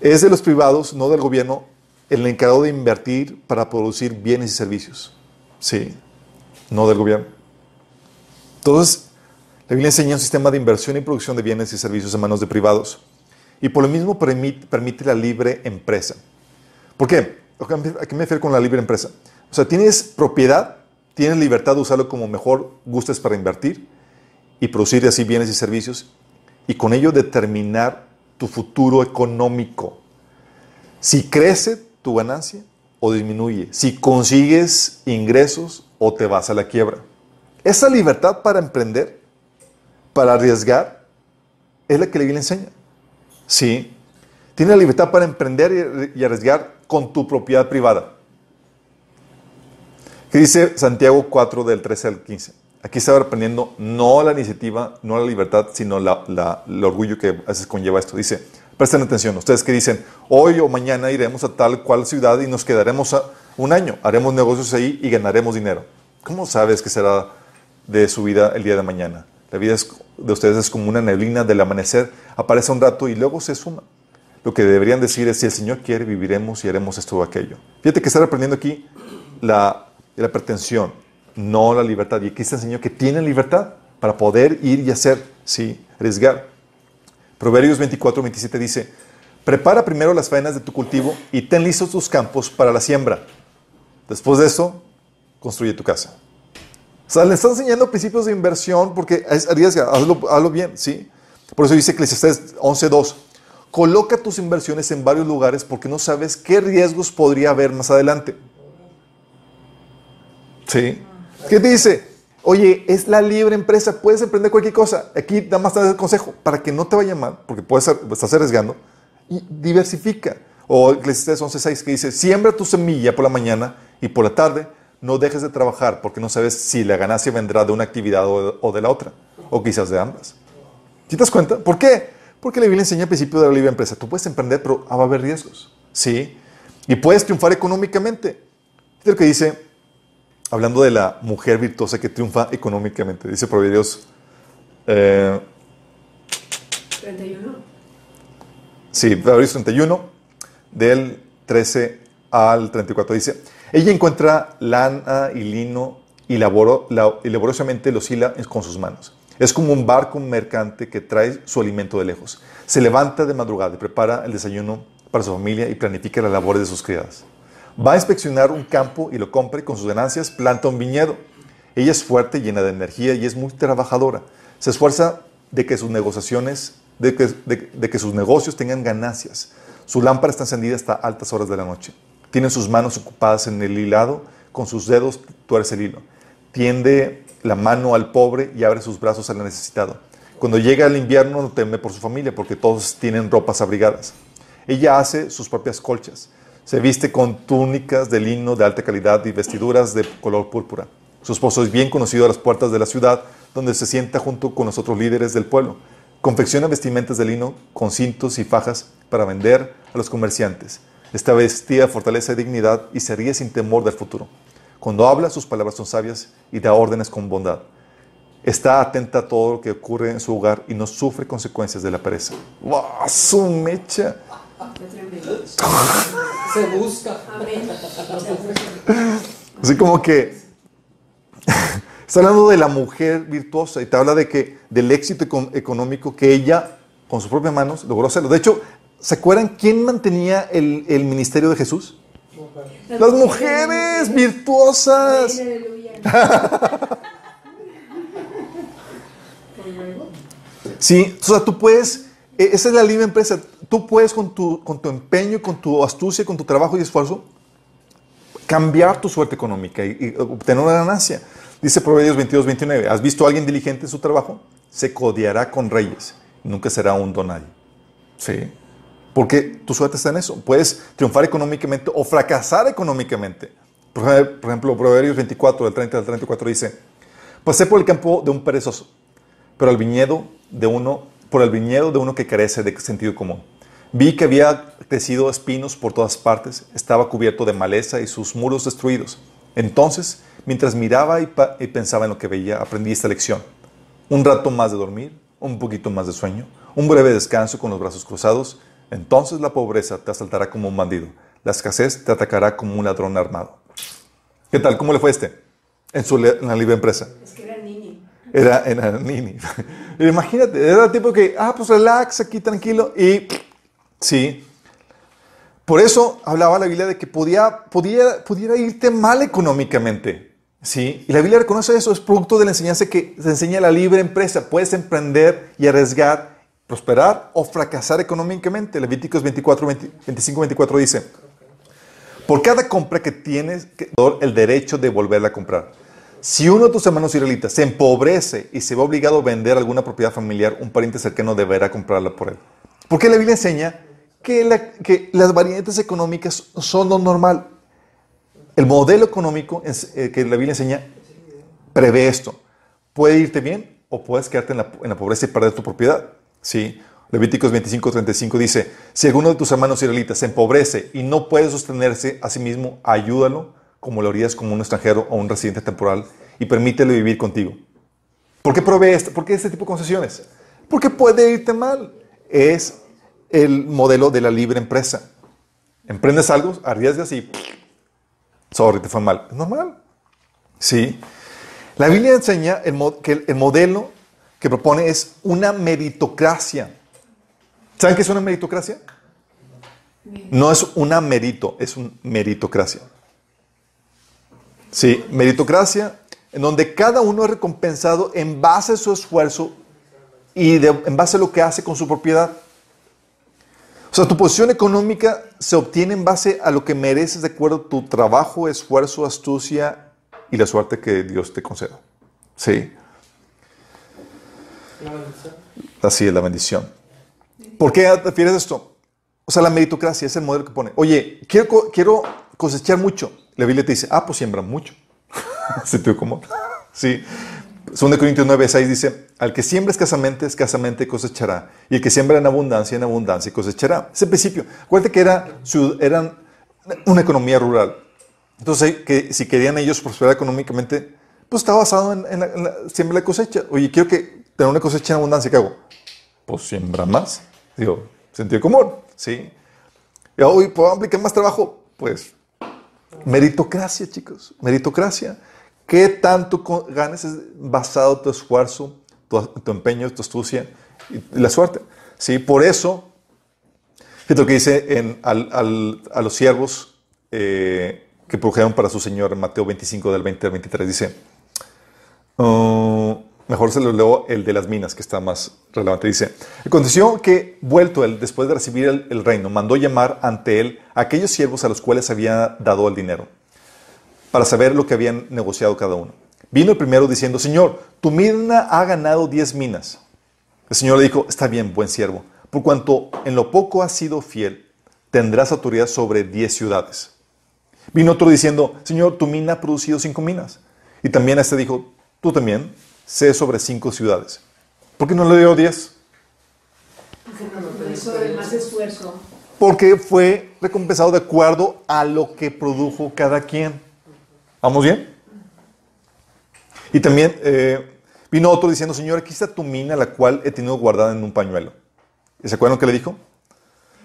Es de los privados, no del gobierno, el encargado de invertir para producir bienes y servicios. Sí, no del gobierno. Entonces, la Biblia enseña un sistema de inversión y producción de bienes y servicios en manos de privados. Y por lo mismo permite, permite la libre empresa. ¿Por qué? ¿A qué me refiero con la libre empresa? O sea, tienes propiedad, tienes libertad de usarlo como mejor gustes para invertir y producir así bienes y servicios y con ello determinar tu futuro económico. Si crece tu ganancia o disminuye, si consigues ingresos o te vas a la quiebra. Esa libertad para emprender, para arriesgar, es la que la Biblia enseña. Sí, tiene la libertad para emprender y arriesgar con tu propiedad privada. ¿Qué dice Santiago 4 del 13 al 15? Aquí estaba aprendiendo no la iniciativa, no la libertad, sino el orgullo que a veces conlleva esto. Dice, presten atención, ustedes que dicen, hoy o mañana iremos a tal cual ciudad y nos quedaremos un año, haremos negocios ahí y ganaremos dinero. ¿Cómo sabes que será de su vida el día de mañana? La vida de ustedes es como una neblina del amanecer, aparece un rato y luego se suma. Lo que deberían decir es, si el Señor quiere, viviremos y haremos esto o aquello. Fíjate que está aprendiendo aquí la, la pretensión no la libertad. Y aquí se enseñó que tienen libertad para poder ir y hacer, sí, arriesgar. Proverbios 24, 27 dice, prepara primero las faenas de tu cultivo y ten listos tus campos para la siembra. Después de eso, construye tu casa. O sea, le está enseñando principios de inversión porque es arriesga, hazlo, bien, ¿sí? Por eso dice Eclesiastes 11.2, coloca tus inversiones en varios lugares porque no sabes qué riesgos podría haber más adelante. ¿Sí? ¿Qué te dice? Oye, es la libre empresa, puedes emprender cualquier cosa. Aquí nada más te el consejo para que no te vaya mal, porque puedes estás arriesgando, y diversifica. O Eclesiastes 11.6 que dice, siembra tu semilla por la mañana y por la tarde no dejes de trabajar porque no sabes si la ganancia vendrá de una actividad o de la otra, o quizás de ambas. ¿Te das cuenta? ¿Por qué? Porque la Biblia enseña el principio de la libre empresa. Tú puedes emprender, pero va a haber riesgos. ¿Sí? Y puedes triunfar económicamente. Es lo que dice hablando de la mujer virtuosa que triunfa económicamente. Dice Proverbios. Eh, 31. Sí, Proverbios 31, del 13 al 34. Dice: Ella encuentra lana y lino y, laboro, y laboriosamente los hila con sus manos. Es como un barco mercante que trae su alimento de lejos. Se levanta de madrugada y prepara el desayuno para su familia y planifica las labores de sus criadas. Va a inspeccionar un campo y lo compra y con sus ganancias planta un viñedo. Ella es fuerte, llena de energía y es muy trabajadora. Se esfuerza de que sus negociaciones, de que, de, que sus negocios tengan ganancias. Su lámpara está encendida hasta altas horas de la noche. Tiene sus manos ocupadas en el hilado, con sus dedos tuerce el hilo. Tiende la mano al pobre y abre sus brazos al necesitado. Cuando llega el invierno no teme por su familia porque todos tienen ropas abrigadas. Ella hace sus propias colchas. Se viste con túnicas de lino de alta calidad y vestiduras de color púrpura. Su esposo es bien conocido a las puertas de la ciudad, donde se sienta junto con los otros líderes del pueblo. Confecciona vestimentas de lino con cintos y fajas para vender a los comerciantes. Está vestida fortaleza y dignidad y se ríe sin temor del futuro. Cuando habla, sus palabras son sabias y da órdenes con bondad. Está atenta a todo lo que ocurre en su hogar y no sufre consecuencias de la pereza. ¡Wow! ¡Su mecha! Se busca. Así como que está hablando de la mujer virtuosa y te habla de que del éxito econ- económico que ella con sus propias manos logró hacerlo. De hecho, ¿se acuerdan quién mantenía el, el ministerio de Jesús? Las mujeres virtuosas. Sí, o sea, tú puedes, esa es la libre empresa, tú puedes con tu, con tu empeño, con tu astucia, con tu trabajo y esfuerzo, cambiar tu suerte económica y, y obtener una ganancia. Dice Proverbios 22, 29, ¿has visto a alguien diligente en su trabajo? Se codiará con reyes, nunca será un donadie. Sí, porque tu suerte está en eso. Puedes triunfar económicamente o fracasar económicamente. Por ej- por ejemplo, Proverbios 24, del 30 al 34 dice, pasé por el campo de un perezoso, pero el viñedo de uno, por el viñedo de uno que carece de sentido común. Vi que había crecido espinos por todas partes, estaba cubierto de maleza y sus muros destruidos. Entonces, mientras miraba y, pensaba en lo que veía, aprendí esta lección. Un rato más de dormir, un poquito más de sueño, un breve descanso con los brazos cruzados, entonces la pobreza te asaltará como un bandido, la escasez te atacará como un ladrón armado. ¿Qué tal? ¿Cómo le fue este? En, su, en la libre empresa. Era niño. Era en Anini. Imagínate, era el tipo que, ah, pues relax aquí tranquilo y sí. Por eso hablaba la Biblia de que podía, podía, pudiera irte mal económicamente. Sí, y la Biblia reconoce eso, es producto de la enseñanza que se enseña la libre empresa. Puedes emprender y arriesgar, prosperar o fracasar económicamente. Levíticos 24, 20 25, 24 dice, por cada compra que tienes el derecho de volverla a comprar. Si uno de tus hermanos israelitas se empobrece y se ve obligado a vender alguna propiedad familiar, un pariente cercano deberá comprarla por él. Porque la Biblia enseña que, la- que las variantes económicas son lo normal. El modelo económico eh, que la Biblia enseña prevé esto. Puede irte bien o puedes quedarte en la, en la pobreza y perder tu propiedad. ¿Sí? Levíticos 25, 35 dice, si alguno de tus hermanos israelitas se empobrece y no puede sostenerse a sí mismo, ayúdalo como lo harías como un extranjero o un residente temporal y permítele vivir contigo. ¿Por qué provee esto? ¿Por qué este tipo de concesiones? Porque puede irte mal. Es el modelo de la libre empresa. Emprendes algo, arriesgas y sorry, te fue mal. Es normal. Sí. La Biblia enseña el que el, el modelo que propone es una meritocracia. ¿Saben qué es una meritocracia? No es una mérito, es una meritocracia. Sí, meritocracia en donde cada uno es recompensado en base a su esfuerzo y en base a lo que hace con su propiedad. O sea, tu posición económica se obtiene en base a lo que mereces de acuerdo a tu trabajo, esfuerzo, astucia y la suerte que Dios te conceda. Sí, así es la bendición. ¿Por qué refieres esto? O sea, la meritocracia es el modelo que pone. Oye, quiero, quiero cosechar mucho. La Biblia te dice, ah, pues siembra mucho. Sentido común. Sí. 2 Corintios 9, 6 dice, al que siembra escasamente, escasamente cosechará. Y el que siembra en abundancia, en abundancia cosechará. Ese principio. Acuérdate que era, eran una economía rural. Entonces, que si querían ellos prosperar económicamente, pues estaba basado en, en la, en la siembra y cosecha. Oye, quiero que tener una cosecha en abundancia, ¿qué hago? Pues siembra más. Digo, sentido común, ¿sí? Y hoy puedo aplicar más trabajo, pues meritocracia, chicos, meritocracia. ¿Qué tanto ganes es basado en tu esfuerzo, tu, empeño, tu astucia y la suerte? Sí, por eso, fíjate que dice en, al- a los siervos eh, que produjeron para su Señor Mateo 25 del 20 al 23, dice, Uh, mejor se lo leo el de las minas, que está más relevante. Dice, aconteció que, vuelto él, después de recibir el, el reino, mandó llamar ante él a aquellos siervos a los cuales había dado el dinero, para saber lo que habían negociado cada uno. Vino el primero diciendo, Señor, tu mina ha ganado diez minas. El Señor le dijo, está bien, buen siervo, por cuanto en lo poco has sido fiel, tendrás autoridad sobre diez ciudades. Vino otro diciendo, Señor, tu mina ha producido cinco minas. Y también este dijo, tú también, sé sobre cinco ciudades. ¿Por qué no le dio diez? Porque fue recompensado de acuerdo a lo que produjo cada quien. ¿Vamos bien? Y también eh, vino otro diciendo, Señor, aquí está tu mina, la cual he tenido guardada en un pañuelo. ¿Y se acuerdan que le dijo?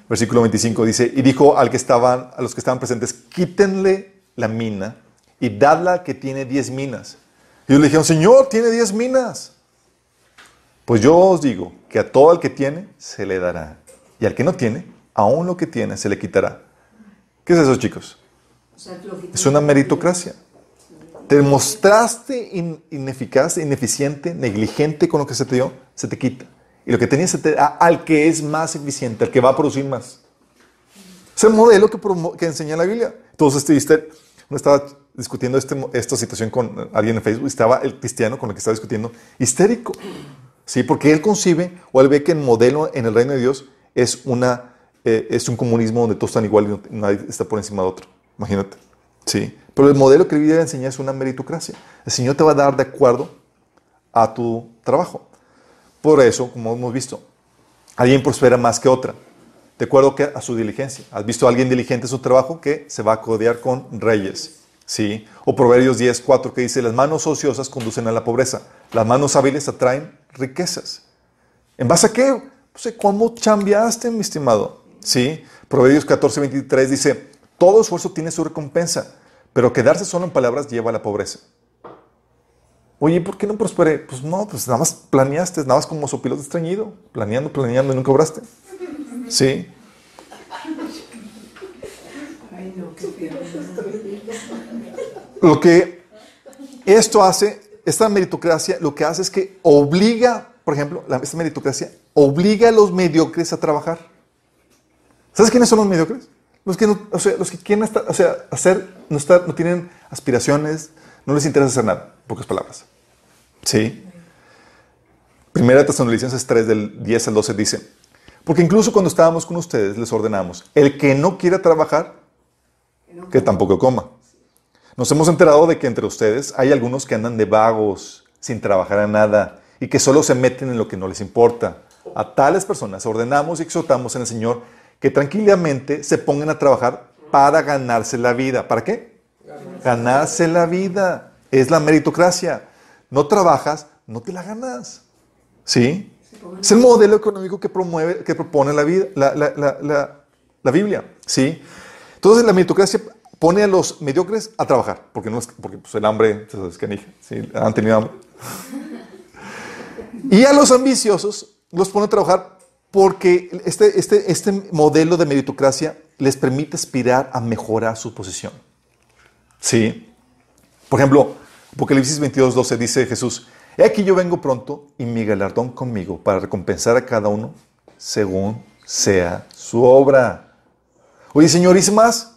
Versículo 25 dice, y dijo al que estaban, a los que estaban presentes, quítenle la mina y dadla que tiene diez minas. Y ellos le dijeron, Señor, tiene diez minas. Pues yo os digo que a todo el que tiene se le dará, y al que no tiene, aún lo que tiene se le quitará. ¿Qué es eso, chicos? Es una meritocracia. Te mostraste ineficaz, ineficiente, negligente con lo que se te dio, se te quita. Y lo que tenías se te da al que es más eficiente, al que va a producir más. Es el modelo que, que enseña la Biblia. Entonces, este, uno estaba discutiendo este, esta situación con alguien en Facebook, estaba el cristiano con el que estaba discutiendo histérico. ¿Sí? Porque él concibe o él ve que el modelo en el reino de Dios es, una, eh, es un comunismo donde todos están igual y nadie está por encima de otro. Imagínate. ¿Sí? Pero el modelo que la Biblia enseña es una meritocracia. El Señor te va a dar de acuerdo a tu trabajo. Por eso, como hemos visto, alguien prospera más que otra. De acuerdo que a su diligencia. ¿Has visto a alguien diligente en su trabajo que se va a codear con reyes? ¿Sí? O Proverbios 10, 4 que dice, las manos ociosas conducen a la pobreza, las manos hábiles atraen riquezas. ¿En base a qué? Sé, ¿cómo chambeaste, mi estimado? ¿Sí? Proverbios 14, 23 dice, todo esfuerzo tiene su recompensa, pero quedarse solo en palabras lleva a la pobreza. Oye, ¿por qué no prosperé? Pues no, pues nada más planeaste, nada más como su piloto estreñido, planeando, planeando y nunca cobraste. ¿Sí? Lo que esto hace, esta meritocracia, lo que hace es que obliga, por ejemplo, esta meritocracia obliga a los mediocres a trabajar. ¿Sabes quiénes son los mediocres? Los que, o sea, los que quieren estar, o sea, hacer, no, estar, no tienen aspiraciones, no les interesa hacer nada, pocas palabras. ¿Sí? Primera Tesalonicenses 3, del 10 al 12 dice, porque incluso cuando estábamos con ustedes les ordenamos, el que no quiera trabajar, que tampoco coma. Nos hemos enterado de que entre ustedes hay algunos que andan de vagos, sin trabajar a nada, y que solo se meten en lo que no les importa. A tales personas ordenamos y exhortamos en el Señor que tranquilamente se pongan a trabajar para ganarse la vida. ¿Para qué? Ganarse la vida. Es la meritocracia. No trabajas, no te la ganas. ¿Sí? Es el modelo económico que promueve, que propone la, vida, la, Biblia. ¿Sí? Entonces la meritocracia pone a los mediocres a trabajar, porque, no es, porque pues, el hambre, ¿sí? han tenido hambre. Y a los ambiciosos los pone a trabajar porque este, este, este modelo de meritocracia les permite aspirar a mejorar su posición. ¿Sí? Por ejemplo, Apocalipsis 22, 12 dice Jesús, He aquí yo vengo pronto y mi galardón conmigo para recompensar a cada uno según sea su obra. Oye, Señor, ¿hice más?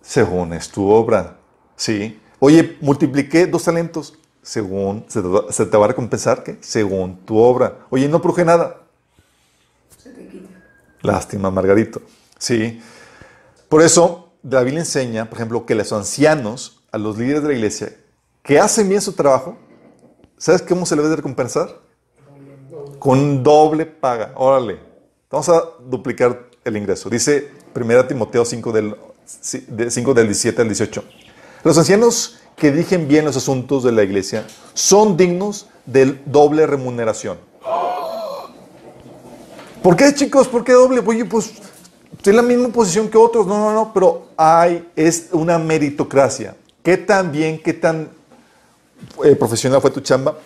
según es tu obra. ¿Sí? Oye, multipliqué dos talentos, según se te, va, a recompensar, ¿qué? Según tu obra. Oye, no produje nada. Se te quita. Lástima, Margarito. Sí. Por eso, David le enseña, por ejemplo, que los ancianos, a los líderes de la iglesia, que hacen bien su trabajo, ¿sabes cómo se le debe recompensar? Con doble paga. Órale. Vamos a duplicar el ingreso. Dice 1 Timoteo 5 del 5 del 17 al 18. Los ancianos que dirigen bien los asuntos de la iglesia son dignos de doble remuneración. ¿Por qué, chicos? ¿Por qué doble? Oye, pues estoy en la misma posición que otros. No, no, no, pero hay, es una meritocracia. ¿Qué tan bien, qué tan eh, profesional fue tu chamba?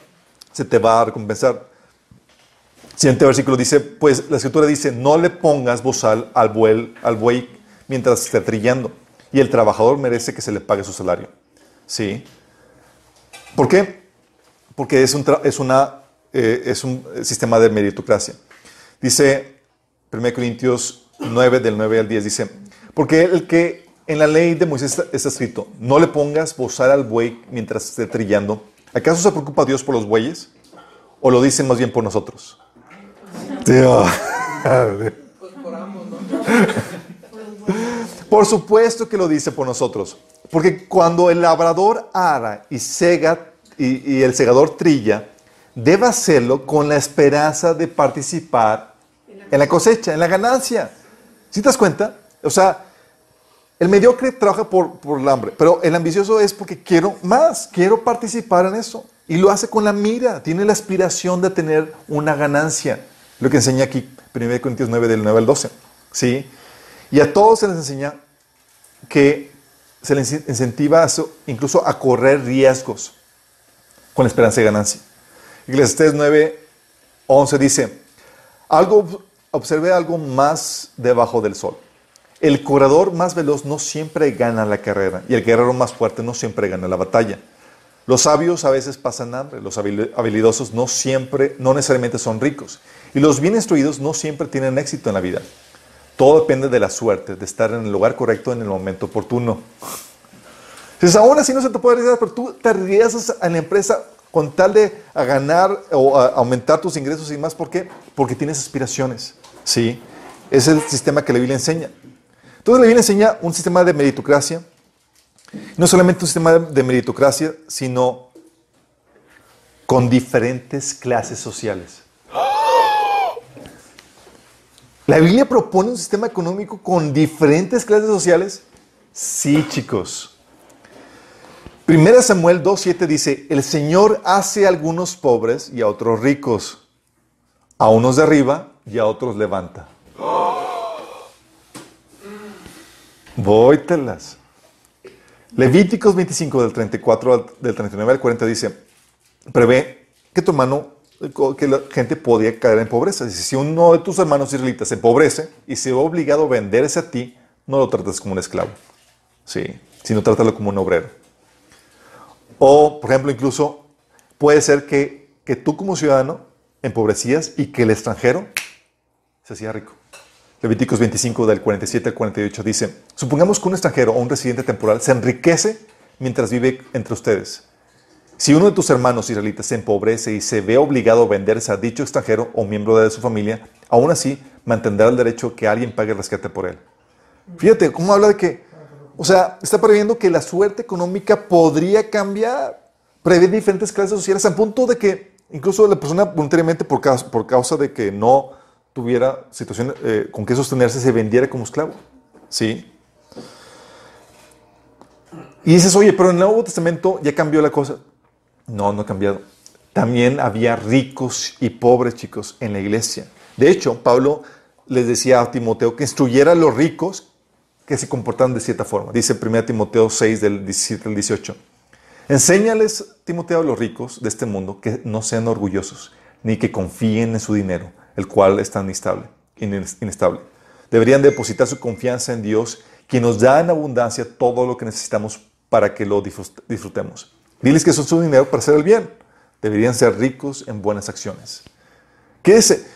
Se te va a recompensar. Siguiente versículo dice, pues la escritura dice, no le pongas bozal al buey, al buey mientras esté trillando. Y el trabajador merece que se le pague su salario. ¿Sí? ¿Por qué? Porque es un, es una, eh, es un sistema de meritocracia. Dice 1 Corintios 9, del 9 al 10, dice, porque el que en la ley de Moisés está, está escrito, no le pongas bozal al buey mientras esté trillando. ¿Acaso se preocupa Dios por los bueyes? ¿O lo dicen más bien por nosotros? Por supuesto que lo dice por nosotros. Porque cuando el labrador ara y sega y, y el segador trilla, debe hacerlo con la esperanza de participar en la cosecha, en la ganancia. ¿Sí te das cuenta? O sea, el mediocre trabaja por, por el hambre, pero el ambicioso es porque quiero más, quiero participar en eso. Y lo hace con la mira, tiene la aspiración de tener una ganancia. Lo que enseña aquí, 1 Corintios 9, del 9 al 12. ¿Sí? Y a todos se les enseña que se les incentiva incluso a correr riesgos con la esperanza de ganancia. Eclesiastés 9, 11 dice, algo, observe algo más debajo del sol. El corredor más veloz no siempre gana la carrera y el guerrero más fuerte no siempre gana la batalla. Los sabios a veces pasan hambre, los habil- habilidosos no siempre, no necesariamente son ricos y los bien instruidos no siempre tienen éxito en la vida. Todo depende de la suerte, de estar en el lugar correcto en el momento oportuno. Entonces, aún así no se te puede arriesgar, pero tú te arriesgas a la empresa con tal de a ganar o a aumentar tus ingresos y más. ¿Por qué? Porque tienes aspiraciones. ¿Sí? Es el sistema que la Biblia enseña. Entonces, la Biblia enseña un sistema de meritocracia. No solamente un sistema de meritocracia, sino con diferentes clases sociales. ¿La Biblia propone un sistema económico con diferentes clases sociales? Sí, chicos. Primera Samuel 2.7 dice, el Señor hace a algunos pobres y a otros ricos, a unos de arriba y a otros levanta. Vóytelas. Levíticos 25 del 34 al- del 39 al 40 dice, prevé que tu hermano, que la gente podía caer en pobreza. Si uno de tus hermanos israelitas se empobrece y se ve obligado a venderse a ti, no lo trates como un esclavo, sí, sino trátalo como un obrero. O, por ejemplo, incluso puede ser que, que tú como ciudadano empobrecías y que el extranjero se hacía rico. Levíticos 25 del 47 al 48 dice, supongamos que un extranjero o un residente temporal se enriquece mientras vive entre ustedes. Si uno de tus hermanos israelitas se empobrece y se ve obligado a venderse a dicho extranjero o miembro de su familia, aún así mantendrá el derecho que alguien pague el rescate por él. Fíjate cómo habla de que, o sea, está previendo que la suerte económica podría cambiar, prevé diferentes clases sociales, a punto de que incluso la persona voluntariamente por causa, de que no tuviera situación eh, con que sostenerse, se vendiera como esclavo. ¿Sí? Y dices, oye, pero en el Nuevo Testamento ya cambió la cosa. No, no ha cambiado. También había ricos y pobres chicos en la iglesia. De hecho, Pablo les decía a Timoteo que instruyera a los ricos que se comportaran de cierta forma. Dice 1 Timoteo 6 del 17 al 18. Enséñales, Timoteo, a los ricos de este mundo que no sean orgullosos, ni que confíen en su dinero, el cual es tan inestable. inestable. Deberían depositar su confianza en Dios, quien nos da en abundancia todo lo que necesitamos para que lo disfrutemos. Diles que es su dinero para hacer el bien. Deberían ser ricos en buenas acciones. ¿Qué dice?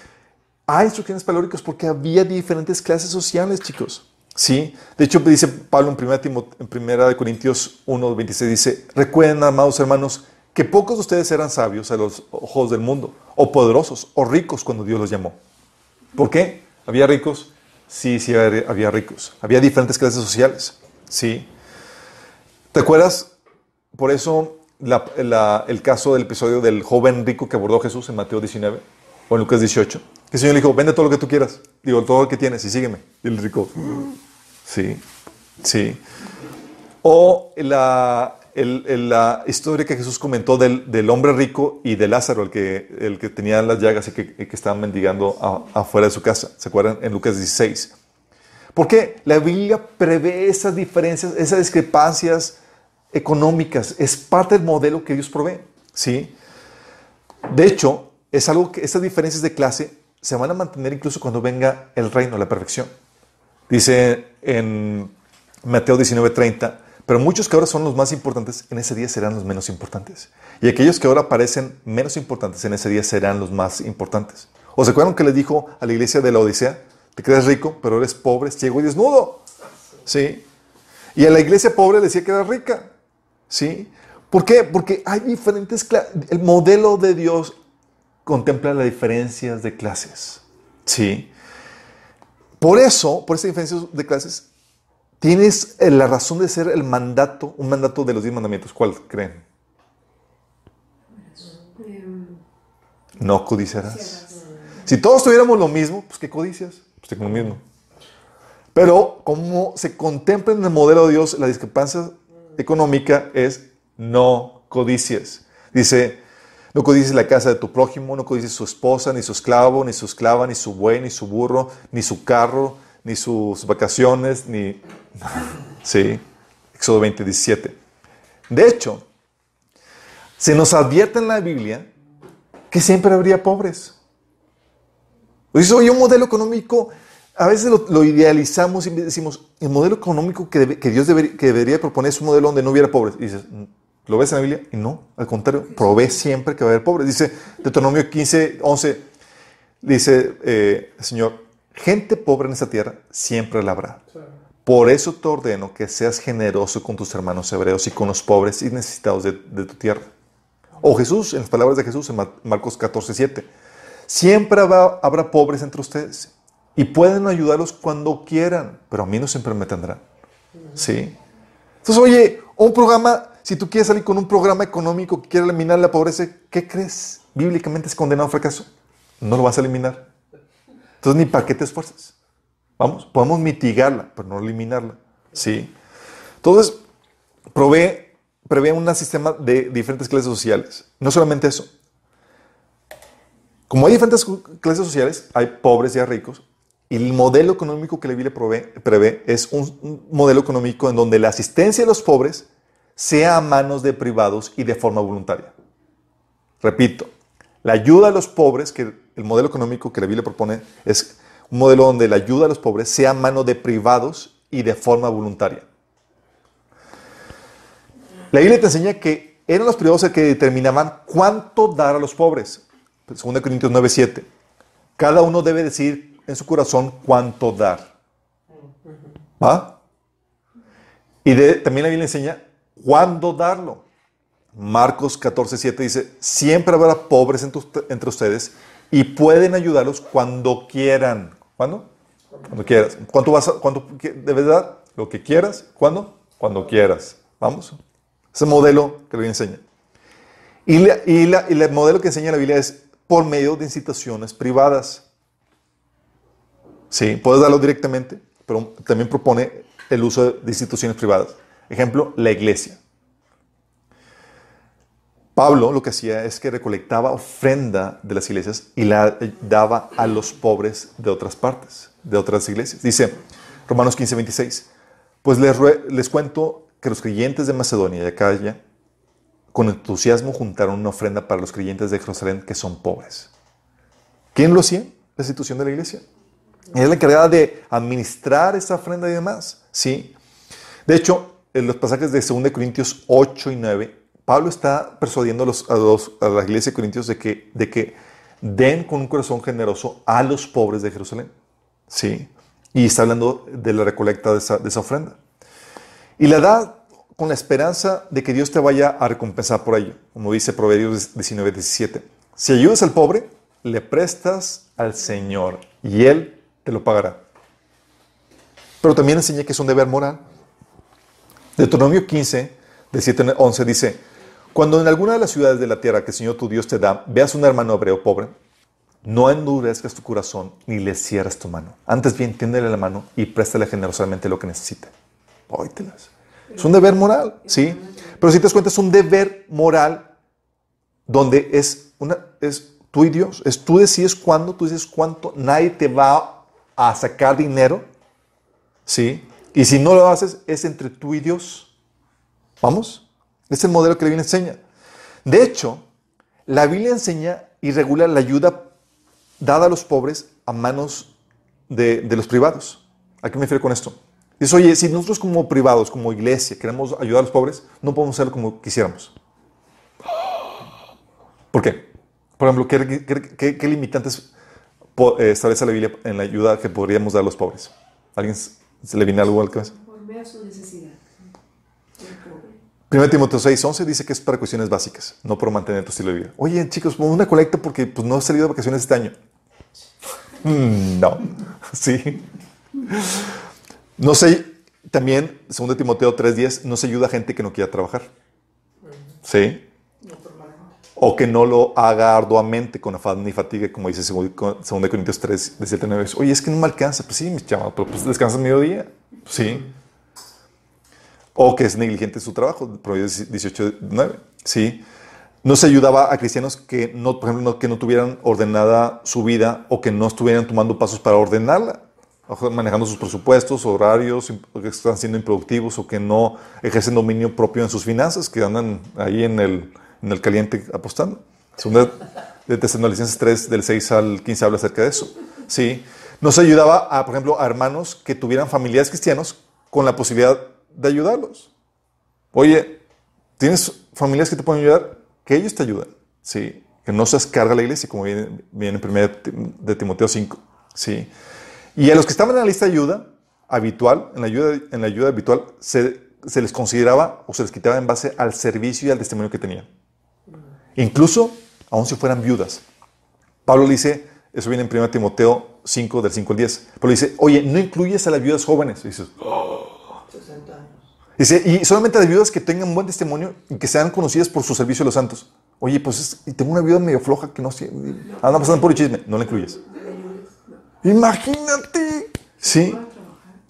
Hay instrucciones ricos porque había diferentes clases sociales, chicos. ¿Sí? De hecho, dice Pablo en 1 en de Corintios 1, 26, dice, recuerden, amados hermanos, que pocos de ustedes eran sabios a los ojos del mundo, o poderosos, o ricos cuando Dios los llamó. ¿Por qué? ¿Había ricos? Sí, sí, había ricos. Había diferentes clases sociales. ¿Sí? ¿Te acuerdas? Por eso el caso del episodio del joven rico que abordó Jesús en Mateo 19 o en Lucas 18. Que el Señor le dijo, vende todo lo que tú quieras. Digo, todo lo que tienes y sígueme. Y el rico, sí, sí. O la, historia que Jesús comentó del, hombre rico y de Lázaro, el que, tenía las llagas y que, que estaba mendigando afuera de su casa. ¿Se acuerdan? En Lucas 16. Porque la Biblia prevé esas diferencias, esas discrepancias económicas. Es parte del modelo que Dios provee. ¿sí? De hecho, es algo que esas diferencias de clase se van a mantener incluso cuando venga el reino, la perfección. Dice en Mateo 19:30, pero muchos que ahora son los más importantes, en ese día serán los menos importantes. Y aquellos que ahora parecen menos importantes, en ese día serán los más importantes. ¿O se acuerdan que le dijo a la iglesia de la Odisea? Te crees rico, pero eres pobre, ciego y desnudo. ¿Sí? Y a la iglesia pobre le decía que era rica. ¿Sí? ¿Por qué? Porque hay diferentes. El modelo de Dios contempla las diferencias de clases. ¿Sí? Por eso, por esas diferencias de clases, tienes eh, la razón de ser el mandato, un mandato de los diez mandamientos. ¿Cuál creen? No codiciarás. Si todos tuviéramos lo mismo, pues ¿qué codicias? Pues tengo lo mismo. Pero como se contempla en el modelo de Dios, la discrepancia económica es no codicies. Dice, no codicies la casa de tu prójimo, no codicies su esposa, ni su esclavo, ni su esclava, ni su buey, ni su burro, ni su carro, ni sus vacaciones, ni... sí, Éxodo 20, 17. De hecho, se nos advierte en la Biblia que siempre habría pobres. Dice, oye, un modelo económico, a veces lo, idealizamos y decimos, el modelo económico que, Dios que debería proponer es un modelo donde no hubiera pobres. Y dices, mm, ¿lo ves en la Biblia? Y no, al contrario, provee siempre que va a haber pobres. Dice Deuteronomio 15, 11, dice eh, el Señor, gente pobre en esta tierra siempre la habrá. Por eso te ordeno que seas generoso con tus hermanos hebreos y con los pobres y necesitados de, de tu tierra. O Jesús, en las palabras de Jesús en Marcos 14, 7. Siempre habrá, pobres entre ustedes y pueden ayudarlos cuando quieran, pero a mí no siempre me tendrán. ¿Sí? Entonces, oye, un programa, si tú quieres salir con un programa económico que quiere eliminar la pobreza, ¿qué crees? Bíblicamente es condenado a fracaso. No lo vas a eliminar. Entonces, ni para qué te esfuerzas. Vamos, podemos mitigarla, pero no eliminarla. ¿Sí? Entonces, provee, prevé un sistema de diferentes clases sociales. No solamente eso, como hay diferentes clases sociales, hay pobres y hay ricos, el modelo económico que la Biblia prevé es un, modelo económico en donde la asistencia de los pobres sea a manos de privados y de forma voluntaria. Repito, la ayuda a los pobres, que el modelo económico que la Biblia propone es un modelo donde la ayuda a los pobres sea a manos de privados y de forma voluntaria. La Biblia te enseña que eran los privados los que determinaban cuánto dar a los pobres. 2 Corintios 9:7. Cada uno debe decir en su corazón cuánto dar. ¿Va? Y también la Biblia enseña cuándo darlo. Marcos 14:7 dice, siempre habrá pobres entre, ustedes y pueden ayudarlos cuando quieran. ¿Cuándo? Cuando quieras. ¿Cuánto, vas a, cuánto debes dar? Lo que quieras. ¿Cuándo? Cuando quieras. Vamos. Ese modelo que le enseña. Y, y, y el modelo que enseña la Biblia es por medio de incitaciones privadas. Sí, puedes darlo directamente, pero también propone el uso de instituciones privadas. Ejemplo, la iglesia. Pablo lo que hacía es que recolectaba ofrenda de las iglesias y la daba a los pobres de otras partes, de otras iglesias. Dice Romanos 15, 26, pues les, les cuento que los creyentes de Macedonia y Acaya con entusiasmo juntaron una ofrenda para los creyentes de Jerusalén que son pobres. ¿Quién lo hacía? La institución de la iglesia. Es la encargada de administrar esa ofrenda y demás. ¿sí? De hecho, en los pasajes de 2 Corintios 8 y 9, Pablo está persuadiendo a, los, la iglesia de Corintios de que, de que den con un corazón generoso a los pobres de Jerusalén. ¿sí? Y está hablando de la recolecta de esa, de esa ofrenda. Y la da con la esperanza de que Dios te vaya a recompensar por ello, como dice Proverbios 19, 17. Si ayudas al pobre, le prestas al Señor y Él te lo pagará. Pero también enseña que es un deber moral. Deuteronomio 15, de 7 a 11 dice, cuando en alguna de las ciudades de la tierra que el Señor tu Dios te da, veas un hermano hebreo pobre, no endurezcas tu corazón ni le cierres tu mano. Antes bien, tiéndele la mano y préstale generosamente lo que necesite. Óytelas. Es un deber moral, ¿sí? Pero si te das cuenta, es un deber moral donde es, una, es tú y Dios. Es tú decides cuándo, tú dices cuánto, nadie te va a sacar dinero, ¿sí? Y si no lo haces, es entre tú y Dios. ¿Vamos? Es el modelo que la Biblia enseña. De hecho, la Biblia enseña y regula la ayuda dada a los pobres a manos de, de los privados. ¿A qué me refiero con esto? Dice, oye, si nosotros como privados, como iglesia, queremos ayudar a los pobres, no podemos hacerlo como quisiéramos. ¿Por qué? Por ejemplo, ¿qué, limitantes establece la Biblia en la ayuda que podríamos dar a los pobres? ¿Alguien se le viene algo al cabeza? De su necesidad. 1 Timoteo 6, 11 dice que es para cuestiones básicas, no por mantener tu estilo de vida. Oye, chicos, pongo una colecta porque pues, no he salido de vacaciones este año. Mm, no, sí. No sé, también, 2 Timoteo 3.10, no se ayuda a gente que no quiera trabajar. ¿Sí? O que no lo haga arduamente con afán ni fatiga, como dice 2 Corintios 3, de 7 9. Oye, es que no me alcanza. Pues sí, mis chavos, pero pues descansa mediodía. Sí. O que es negligente en su trabajo, Proverbios 18, 9. Sí. No se ayudaba a cristianos que no, por ejemplo, que no tuvieran ordenada su vida o que no estuvieran tomando pasos para ordenarla manejando sus presupuestos, horarios, que están siendo improductivos o que no ejercen dominio propio en sus finanzas, que andan ahí en el, en el caliente apostando. Segunda de Tesalonicenses 3, del 6 al 15, habla acerca de eso. Sí. Nos ayudaba, a, por ejemplo, a hermanos que tuvieran familiares cristianos con la posibilidad de ayudarlos. Oye, ¿tienes familias que te pueden ayudar? Que ellos te ayuden. Sí. Que no se carga la iglesia, como viene, viene en 1 de Timoteo 5. Sí. Y a los que estaban en la lista de ayuda habitual, en la ayuda, en la ayuda habitual, se, se les consideraba o se les quitaba en base al servicio y al testimonio que tenían. Incluso, aun si fueran viudas. Pablo dice, eso viene en 1 Timoteo 5, del 5 al 10. Pablo dice, oye, no incluyes a las viudas jóvenes. Y dices, 60 años. Dice, y solamente a las viudas que tengan buen testimonio y que sean conocidas por su servicio a los santos. Oye, pues y tengo una viuda medio floja que no sé, anda pasando por el chisme. No la incluyes. Imagínate. Sí.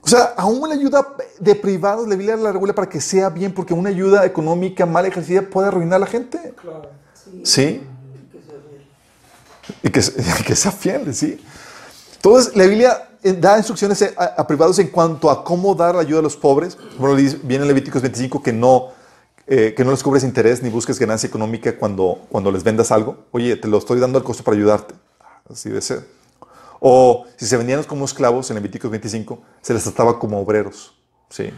O sea, aún la ayuda de privados le a la regula para que sea bien, porque una ayuda económica mal ejercida puede arruinar a la gente. Claro. Sí. Y que, que sea fiel, sí. Entonces, la Biblia eh, da instrucciones a, privados en cuanto a cómo dar ayuda a los pobres. Bueno, viene en Levíticos 25 que no, eh, que no les cubres interés ni busques ganancia económica cuando, cuando les vendas algo. Oye, te lo estoy dando al costo para ayudarte. Así de ser. O si se vendían como esclavos en Levíticos 25, se les trataba como obreros. ¿sí?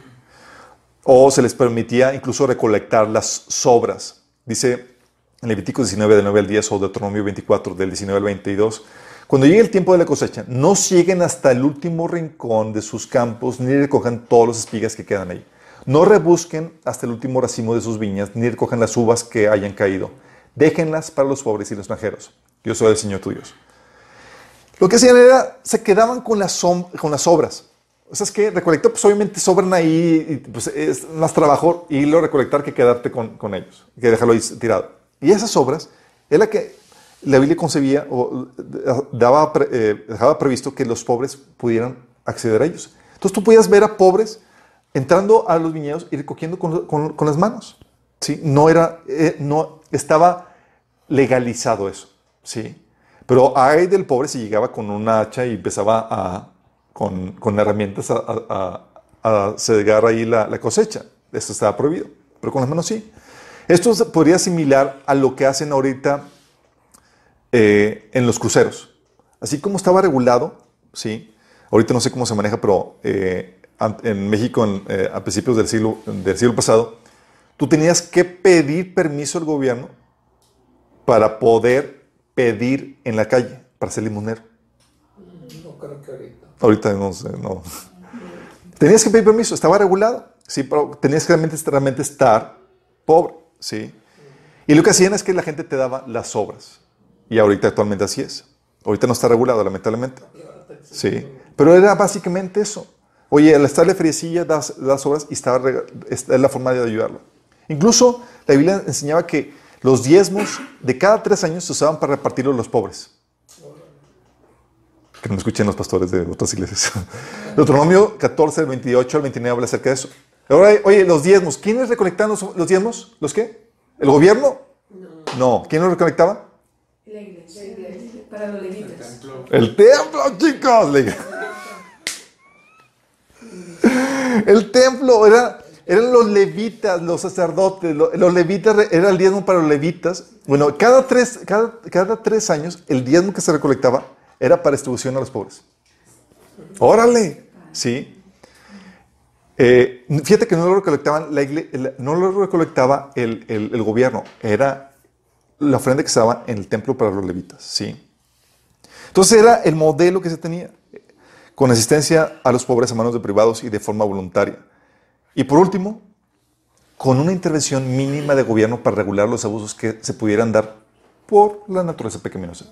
O se les permitía incluso recolectar las sobras. Dice en Levíticos 19 del 9 al 10 o Deuteronomio 24 del 19 al 22. Cuando llegue el tiempo de la cosecha, no lleguen hasta el último rincón de sus campos ni recojan todas las espigas que quedan ahí. No rebusquen hasta el último racimo de sus viñas ni recojan las uvas que hayan caído. Déjenlas para los pobres y los extranjeros. Yo soy el Señor tu Dios. Lo que hacían era, se quedaban con las, con las obras. O sea, es que recolectar, pues obviamente sobran ahí, y, pues es más trabajo lo recolectar que quedarte con, con, ellos, que dejarlo ahí tirado. Y esas obras es la que la Biblia concebía o daba, eh, dejaba previsto que los pobres pudieran acceder a ellos. Entonces tú podías ver a pobres entrando a los viñedos y recogiendo con, con, las manos. ¿sí? No, era, eh, no estaba legalizado eso. ¿sí? Pero hay del pobre si llegaba con una hacha y empezaba a, con, con herramientas a, a, a ahí la, cosecha. Esto estaba prohibido, pero con las manos sí. Esto podría similar a lo que hacen ahorita eh, en los cruceros. Así como estaba regulado, sí. Ahorita no sé cómo se maneja, pero eh, en México eh, a principios del siglo, del siglo pasado, tú tenías que pedir permiso al gobierno para poder pedir en la calle para ser limonero. No creo que ahorita. Ahorita no sé, no. Tenías que pedir permiso, estaba regulado, sí, pero tenías que realmente, realmente estar pobre, sí. Y lo que hacían es que la gente te daba las obras. Y ahorita actualmente así es. Ahorita no está regulado, lamentablemente. Sí. Pero era básicamente eso. Oye, al estarle friecilla, das, das obras y estaba, es la forma de ayudarlo. Incluso la Biblia enseñaba que los diezmos de cada tres años se usaban para repartirlos a los pobres. Que no me escuchen los pastores de otras iglesias. Deuteronomio 14, 28 al 29 habla acerca de eso. Ahora, oye, los diezmos. ¿Quiénes recolectaban los, diezmos? ¿Los qué? ¿El gobierno? No. ¿Quién los recolectaba? La iglesia. Para los levitas. El templo, chicos. El templo era eran los levitas, los sacerdotes. Los, levitas, era el diezmo para los levitas. Bueno, cada tres, cada, tres años el diezmo que se recolectaba era para distribución a los pobres. Órale, ¿sí? Eh, fíjate que no lo recolectaban la no lo recolectaba el, gobierno, era la ofrenda que se daba en el templo para los levitas, ¿sí? Entonces era el modelo que se tenía, con asistencia a los pobres a manos de privados y de forma voluntaria. Y por último, con una intervención mínima de gobierno para regular los abusos que se pudieran dar por la naturaleza pecaminosa,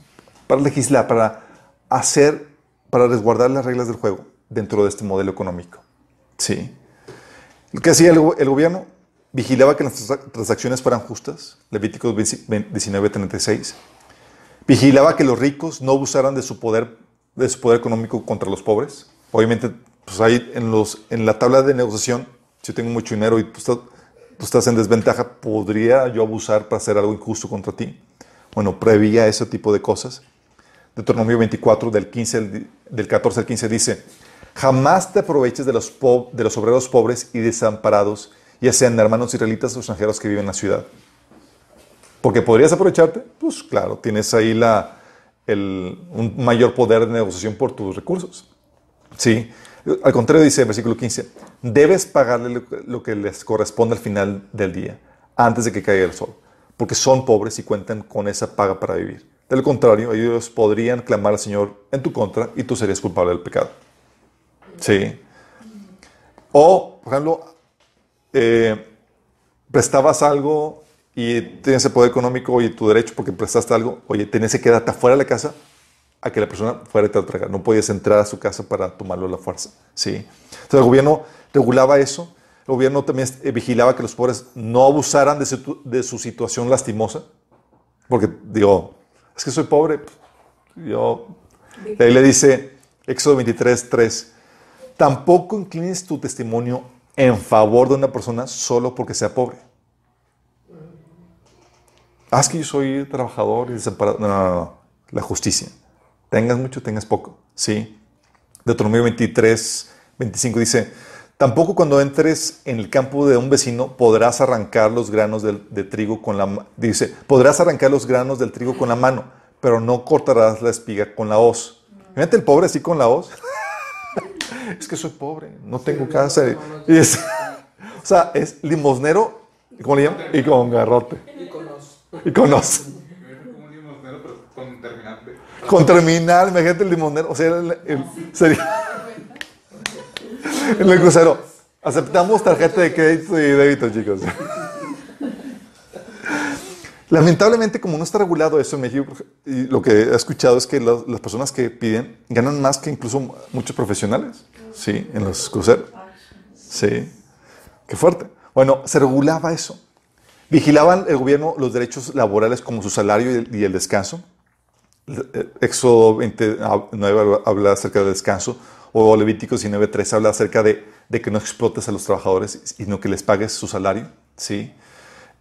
para legislar, para hacer, para resguardar las reglas del juego dentro de este modelo económico. Sí. Que hacía el, gobierno, vigilaba que las transacciones fueran justas, Levíticos 19:36. Vigilaba que los ricos no abusaran de su poder, de su poder económico contra los pobres. Obviamente, pues ahí en, los, en la tabla de negociación, si tengo mucho dinero y estás, tú estás en desventaja, ¿podría yo abusar para hacer algo injusto contra ti? Bueno, prevía ese tipo de cosas. Deuteronomio 24, del, 15, del 14 al 15, dice, jamás te aproveches de los, de los obreros pobres y desamparados, ya sean hermanos israelitas o extranjeros que viven en la ciudad. Porque podrías aprovecharte, pues claro, tienes ahí la, el, un mayor poder de negociación por tus recursos. Sí, al contrario dice el versículo 15, debes pagarle lo que les corresponde al final del día, antes de que caiga el sol, porque son pobres y cuentan con esa paga para vivir. De lo contrario, ellos podrían clamar al Señor en tu contra y tú serías culpable del pecado. Sí. O, por ejemplo, eh, prestabas algo y tienes el poder económico y tu derecho porque prestaste algo, oye, tenías que quedarte afuera de la casa a que la persona fuera a te entregar. No podías entrar a su casa para tomarlo a la fuerza. ¿sí? Entonces el gobierno regulaba eso. El gobierno también eh, vigilaba que los pobres no abusaran de su, de su situación lastimosa. Porque, digo, es que soy pobre. Yo, ahí le dice, Éxodo 23, 3, tampoco inclines tu testimonio en favor de una persona solo porque sea pobre. Haz que yo soy trabajador y desamparado. No, no, no. La justicia. Tengas mucho, tengas poco. Sí. Deuteronomio 23, 25 dice: Tampoco cuando entres en el campo de un vecino podrás arrancar los granos de, de trigo con la Dice: Podrás arrancar los granos del trigo con la mano, pero no cortarás la espiga con la hoz. Imagínate el pobre así con la hoz. es que soy pobre, no tengo casa. Y es, o sea, es limosnero, ¿cómo le llaman? Y con garrote. Y conoce. con terminante. Con terminal, imagínate el limonero. O sea, el, el, sería. En el crucero. Aceptamos tarjeta de crédito y débito, chicos. Lamentablemente, como no está regulado eso en México, y lo que he escuchado es que las, personas que piden ganan más que incluso muchos profesionales. Sí, en los cruceros. Sí. Qué fuerte. Bueno, se regulaba eso. Vigilaban el gobierno los derechos laborales como su salario y el, descanso. Éxodo 29 habla acerca del descanso, o Levíticos 19.3 habla acerca de, de, que no explotes a los trabajadores, sino que les pagues su salario. ¿sí?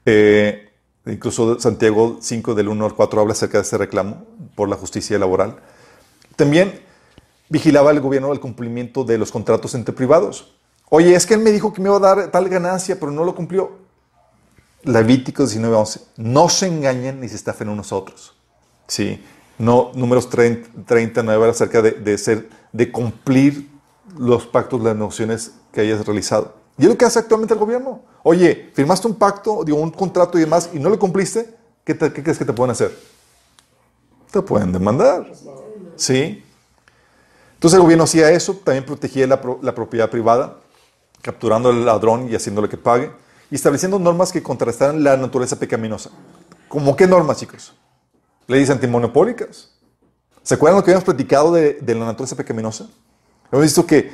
Eh, incluso Santiago 5 del 1 al 4 habla acerca de ese reclamo por la justicia laboral. También vigilaba el gobierno el cumplimiento de los contratos entre privados. Oye, es que él me dijo que me iba a dar tal ganancia, pero no lo cumplió. Levíticos 19:11. No se engañen ni se estafen unos a otros. Sí. No, números 30, 39 acerca de, de, ser, de cumplir los pactos, las negociaciones que hayas realizado. Y es lo que hace actualmente el gobierno. Oye, firmaste un pacto, digo, un contrato y demás, y no lo cumpliste, ¿qué, crees que te pueden hacer? Te pueden demandar. Sí. Entonces el gobierno hacía eso, también protegía la, la propiedad privada, capturando al ladrón y haciéndole que pague y estableciendo normas que contrastaran la naturaleza pecaminosa. ¿Cómo qué normas, chicos? Leyes antimonopólicas. ¿Se acuerdan lo que habíamos platicado de, de la naturaleza pecaminosa? Hemos visto que,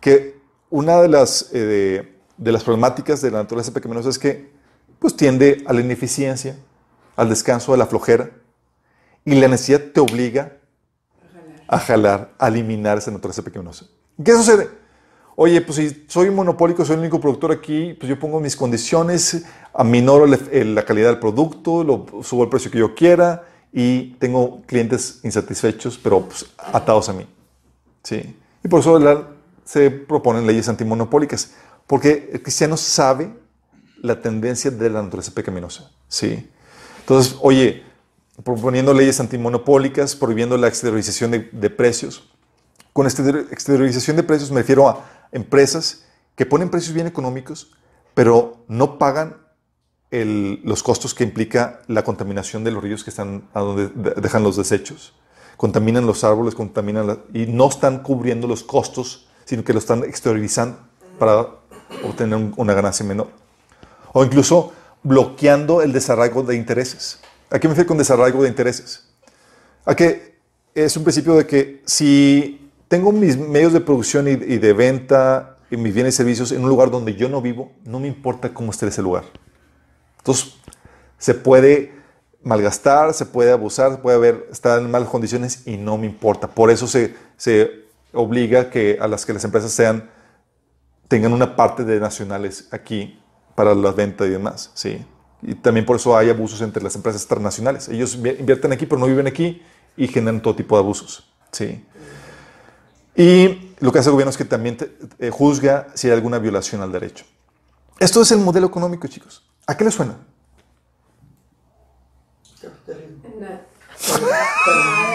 que una de las, eh, de, de, las problemáticas de la naturaleza pecaminosa es que pues, tiende a la ineficiencia, al descanso, a la flojera, y la necesidad te obliga a jalar, a eliminar esa naturaleza pecaminosa. ¿Qué sucede? Oye, pues si soy monopólico, soy el único productor aquí, pues yo pongo mis condiciones, aminoro la calidad del producto, lo, subo el precio que yo quiera y tengo clientes insatisfechos, pero pues, atados a mí. ¿Sí? Y por eso la, se proponen leyes antimonopólicas, porque el cristiano sabe la tendencia de la naturaleza pecaminosa. ¿Sí? Entonces, oye, proponiendo leyes antimonopólicas, prohibiendo la exteriorización de, de precios. Con exteriorización de precios me refiero a empresas que ponen precios bien económicos, pero no pagan el, los costos que implica la contaminación de los ríos que están a donde dejan los desechos. Contaminan los árboles, contaminan la, y no están cubriendo los costos, sino que lo están exteriorizando para obtener un, una ganancia menor. O incluso bloqueando el desarraigo de intereses. ¿A qué me refiero con desarraigo de intereses? A que es un principio de que si tengo mis medios de producción y, de venta y mis bienes y servicios en un lugar donde yo no vivo, no me importa cómo esté ese lugar. Entonces, se puede malgastar, se puede abusar, puede haber, estar en malas condiciones y no me importa. Por eso se, se obliga que a las que las empresas sean, tengan una parte de nacionales aquí para la venta y demás, ¿sí? Y también por eso hay abusos entre las empresas transnacionales. Ellos invierten aquí, pero no viven aquí y generan todo tipo de abusos, ¿sí? Y lo que hace el gobierno es que también eh, juzga si hay alguna violación al derecho. Esto es el modelo económico, chicos. ¿A qué le suena?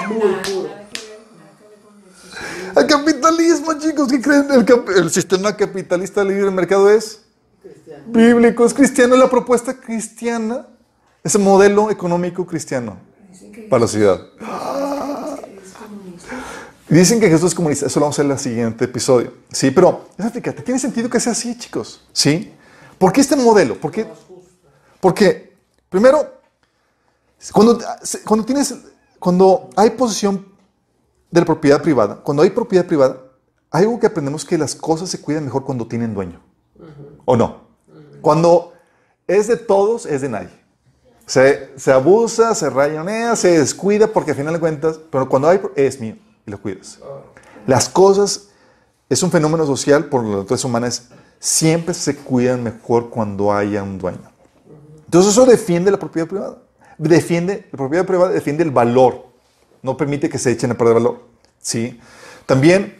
Muy puro. El capitalismo, chicos, ¿qué creen? El, sistema capitalista libre del mercado es bíblico, es cristiano, es la propuesta cristiana, ese modelo económico cristiano para la sociedad. Dicen que Jesús es comunista, eso lo vamos a ver en el siguiente episodio. Sí, pero fíjate, tiene sentido que sea así, chicos. ¿Sí? ¿Por qué este modelo? ¿Por qué? Porque, primero, cuando, cuando, tienes, cuando hay posesión de la propiedad privada, cuando hay propiedad privada, hay algo que aprendemos que las cosas se cuidan mejor cuando tienen dueño. ¿O no? Cuando es de todos, es de nadie. Se, se, abusa, se rayonea, se descuida porque al final de cuentas, pero cuando hay, es mío y lo cuidas. Las cosas, es un fenómeno social por las naturaleza humanas, siempre se cuidan mejor cuando haya un dueño. Entonces eso defiende la propiedad privada. Defiende, la propiedad privada defiende el valor. No permite que se echen a perder valor. ¿sí? También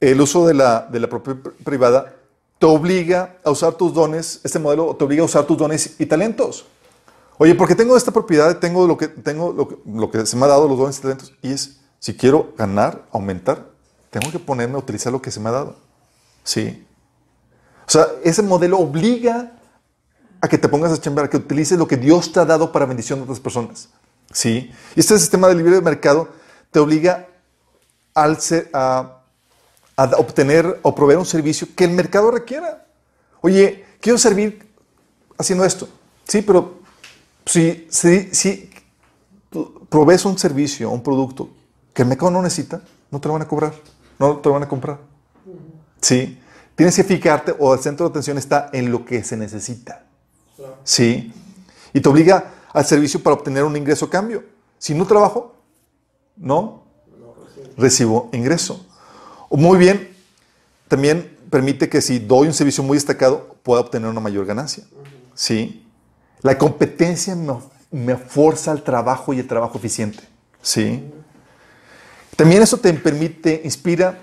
el uso de la, de la propiedad privada te obliga a usar tus dones, este modelo te obliga a usar tus dones y talentos. Oye, porque tengo esta propiedad, tengo lo que, tengo lo que, se me ha dado, los dones y talentos, y es, si quiero ganar, aumentar, tengo que ponerme a utilizar lo que se me ha dado. Sí. O sea, ese modelo obliga a que te pongas a chambear, que utilices lo que Dios te ha dado para bendición de otras personas. ¿Sí? Y este sistema de libre mercado te obliga al a, a, obtener o proveer un servicio que el mercado requiera. Oye, quiero servir haciendo esto. Sí, pero si, si, si provees un servicio, un producto que el mercado no necesita, no te lo van a cobrar, no te lo van a comprar. Sí. Tienes que fijarte o el centro de atención está en lo que se necesita. ¿Sí? Y te obliga al servicio para obtener un ingreso a cambio. Si no trabajo, no recibo ingreso. Muy bien, también permite que si doy un servicio muy destacado, pueda obtener una mayor ganancia. ¿Sí? La competencia me, me forza al trabajo y el trabajo eficiente. ¿Sí? También eso te permite, inspira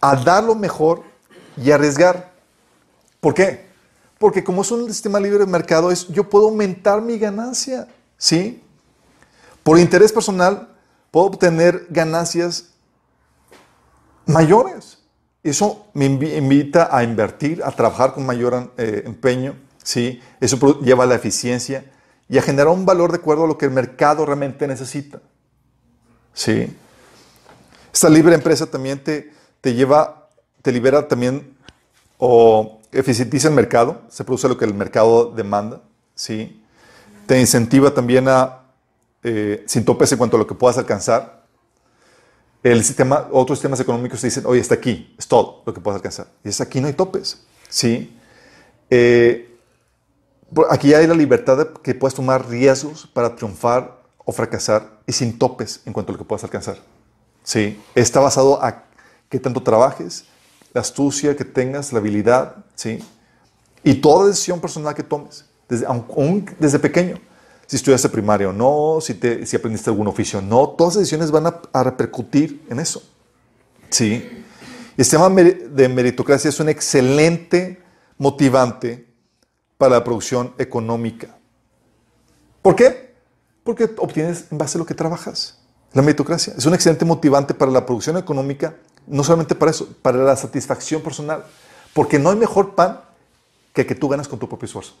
a dar lo mejor y arriesgar. ¿Por qué? Porque como es un sistema libre de mercado, es, yo puedo aumentar mi ganancia, ¿sí? Por interés personal, puedo obtener ganancias mayores. Eso me invita a invertir, a trabajar con mayor eh, empeño, ¿sí? Eso lleva a la eficiencia y a generar un valor de acuerdo a lo que el mercado realmente necesita, ¿sí? Esta libre empresa también te, te lleva, te libera también o eficientiza el mercado, se produce lo que el mercado demanda, ¿sí? Te incentiva también a, eh, sin topes en cuanto a lo que puedas alcanzar. El sistema, otros sistemas económicos te dicen, oye, está aquí, es todo lo que puedas alcanzar. Y es aquí no hay topes, ¿sí? Eh, aquí hay la libertad de que puedas tomar riesgos para triunfar o fracasar y sin topes en cuanto a lo que puedas alcanzar. ¿sí? Está basado a qué tanto trabajes, la astucia que tengas, la habilidad, ¿sí? Y toda decisión personal que tomes, desde, desde pequeño. Si estudiaste primaria o no, si, te, si aprendiste algún oficio o no, todas las decisiones van a, repercutir en eso. ¿Sí? El sistema de meritocracia es un excelente motivante para la producción económica. ¿Por qué? Porque obtienes en base a lo que trabajas. La meritocracia es un excelente motivante para la producción económica no solamente para eso, para la satisfacción personal. Porque no hay mejor pan que que tú ganas con tu propio esfuerzo.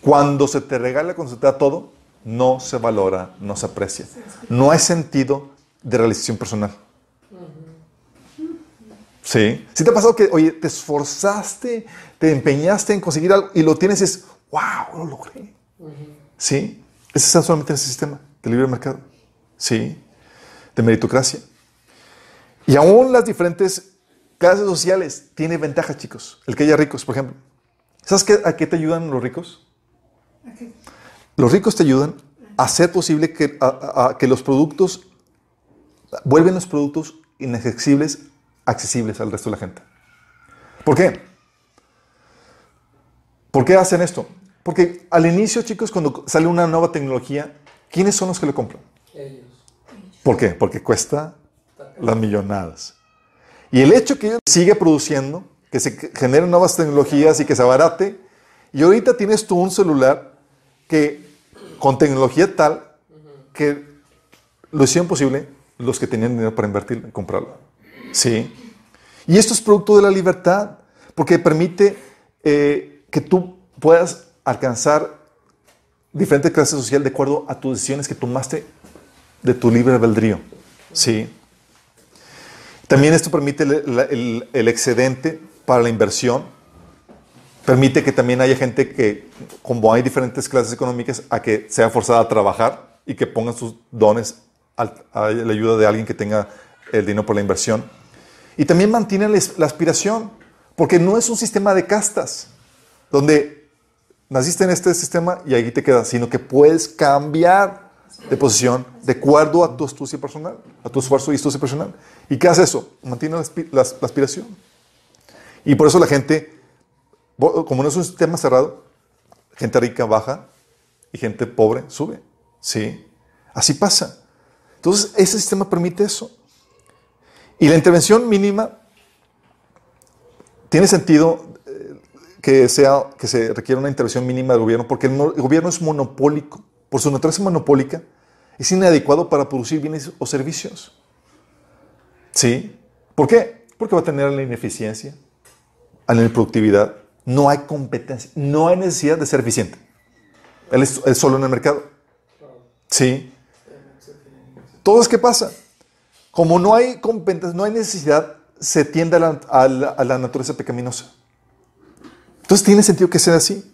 Cuando se te regala, cuando se te da todo, no se valora, no se aprecia. No hay sentido de realización personal. Sí. ¿Sí te ha pasado que, oye, te esforzaste, te empeñaste en conseguir algo y lo tienes y es, wow, lo logré? Sí. Ese está solamente en ese sistema de libre mercado. Sí. De meritocracia. Y aún las diferentes clases sociales tienen ventajas, chicos. El que haya ricos, por ejemplo. ¿Sabes qué, a qué te ayudan los ricos? Los ricos te ayudan a hacer posible que, a, que los productos, vuelven los productos inaccesibles accesibles al resto de la gente. ¿Por qué? ¿Por qué hacen esto? Porque al inicio, chicos, cuando sale una nueva tecnología, ¿quiénes son los que lo compran? Ellos. ¿Por qué? Porque cuesta las millonadas. Y el hecho que sigue produciendo, que se generen nuevas tecnologías y que se abarate, y ahorita tienes tú un celular que con tecnología tal que lo hicieron posible los que tenían dinero para invertir y comprarlo. Sí. Y esto es producto de la libertad, porque permite eh, que tú puedas alcanzar diferentes clases sociales de acuerdo a tus decisiones que tomaste de tu libre albedrío. Sí. También esto permite el, excedente para la inversión. Permite que también haya gente que, como hay diferentes clases económicas, a que sea forzada a trabajar y que pongan sus dones a la ayuda de alguien que tenga el dinero por la inversión. Y también mantiene la aspiración, porque no es un sistema de castas, donde naciste en este sistema y ahí te quedas, sino que puedes cambiar de posición de acuerdo a tu astucia personal, a tu esfuerzo y astucia personal. ¿Y qué hace eso? Mantiene la, aspiración. Y por eso la gente, como no es un sistema cerrado, gente rica baja y gente pobre sube. ¿Sí? Así pasa. Entonces, ese sistema permite eso. Y la intervención mínima tiene sentido eh, que, sea, que se requiera una intervención mínima del gobierno porque el, gobierno es monopólico. Por su naturaleza monopólica, es inadecuado para producir bienes o servicios. ¿Sí? ¿Por qué? Porque va a tener la ineficiencia, a la productividad. No hay competencia, no hay necesidad de ser eficiente. Él es, solo en el mercado. ¿Sí? Todo es que pasa. Como no hay no hay necesidad, se tiende a la, naturaleza pecaminosa. Entonces tiene sentido que sea así.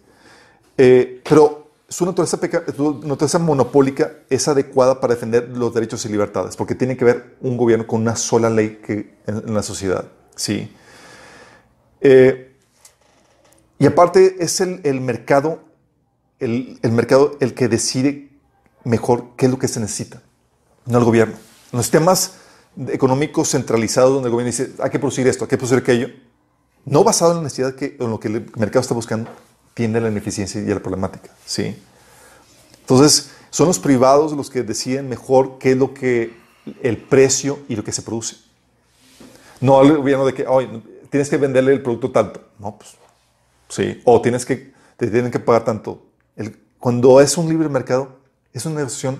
Eh, pero su naturaleza, naturaleza monopólica es adecuada para defender los derechos y libertades, porque tiene que ver un gobierno con una sola ley que, en, la sociedad. ¿sí? Eh, y aparte es el, mercado, el, mercado el que decide mejor qué es lo que se necesita, no el gobierno. Los temas económico centralizado donde el gobierno dice, hay que producir esto, hay que producir aquello, no basado en la necesidad que, en lo que el mercado está buscando, tiende a la ineficiencia y la problemática. ¿sí? Entonces, son los privados los que deciden mejor qué es lo que el precio y lo que se produce. No el gobierno de que, hoy tienes que venderle el producto tanto. No, pues, sí. O tienes que, te tienen que pagar tanto. Cuando es un libre mercado, es una negociación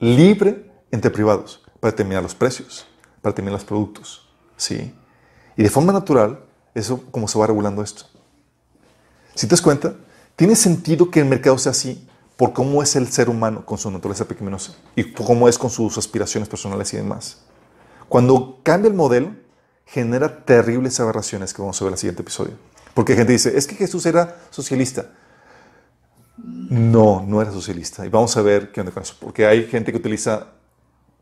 libre entre privados para determinar los precios, para determinar los productos. ¿sí? Y de forma natural, eso como se va regulando esto. Si te das cuenta, tiene sentido que el mercado sea así por cómo es el ser humano con su naturaleza pecaminosa y cómo es con sus aspiraciones personales y demás. Cuando cambia el modelo, genera terribles aberraciones que vamos a ver en el siguiente episodio. Porque gente dice, es que Jesús era socialista. No, no era socialista. Y vamos a ver qué onda con eso. Porque hay gente que utiliza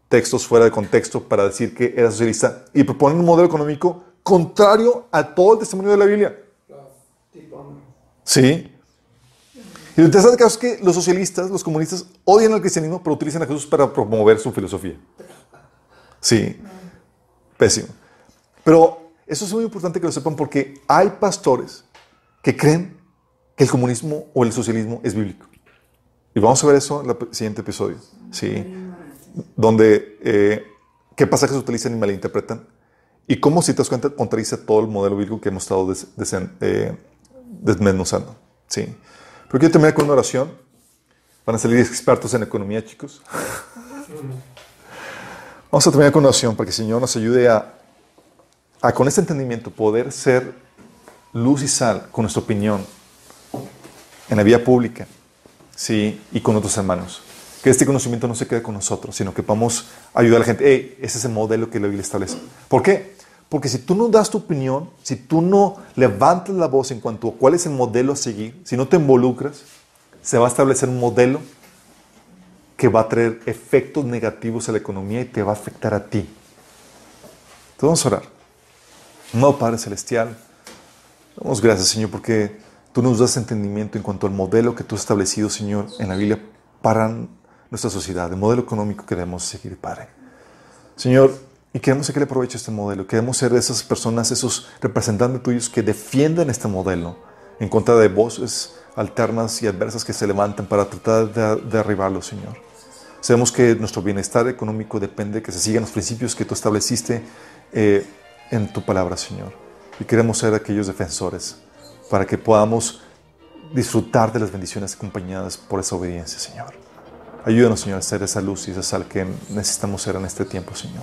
textos fuera de contexto para decir que era socialista y proponen un modelo económico contrario a todo el testimonio de la Biblia. Sí. Y lo interesante caso es que los socialistas, los comunistas, odian al cristianismo, pero utilizan a Jesús para promover su filosofía. Sí. Pésimo. Pero eso es muy importante que lo sepan porque hay pastores que creen que el comunismo o el socialismo es bíblico. Y vamos a ver eso en el siguiente episodio. Sí donde eh, qué pasajes utilizan y malinterpretan y cómo, si te das cuenta, contradice todo el modelo bíblico que hemos estado eh, desmenuzando. ¿sí? Pero quiero terminar con una oración. Van a salir expertos en economía, chicos. Vamos a terminar con una oración para que el Señor nos ayude a, a, con este entendimiento, poder ser luz y sal con nuestra opinión en la vía pública ¿sí? y con otros hermanos que este conocimiento no se quede con nosotros, sino que podamos ayudar a la gente. ese es el modelo que la Biblia establece. ¿Por qué? Porque si tú no das tu opinión, si tú no levantas la voz en cuanto a cuál es el modelo a seguir, si no te involucras, se va a establecer un modelo que va a traer efectos negativos a la economía y te va a afectar a ti. Entonces vamos a orar. No, Padre Celestial, damos gracias, Señor, porque tú nos das entendimiento en cuanto al modelo que tú has establecido, Señor, en la Biblia para nuestra sociedad, el modelo económico que debemos seguir, Padre. Señor, y queremos que le aproveche este modelo. Queremos ser de esas personas, esos representantes tuyos que defienden este modelo en contra de voces alternas y adversas que se levantan para tratar de derribarlo, Señor. Sabemos que nuestro bienestar económico depende de que se sigan los principios que tú estableciste eh, en tu palabra, Señor. Y queremos ser aquellos defensores para que podamos disfrutar de las bendiciones acompañadas por esa obediencia, Señor. Ayúdanos, Señor, a ser esa luz y esa sal que necesitamos ser en este tiempo, Señor.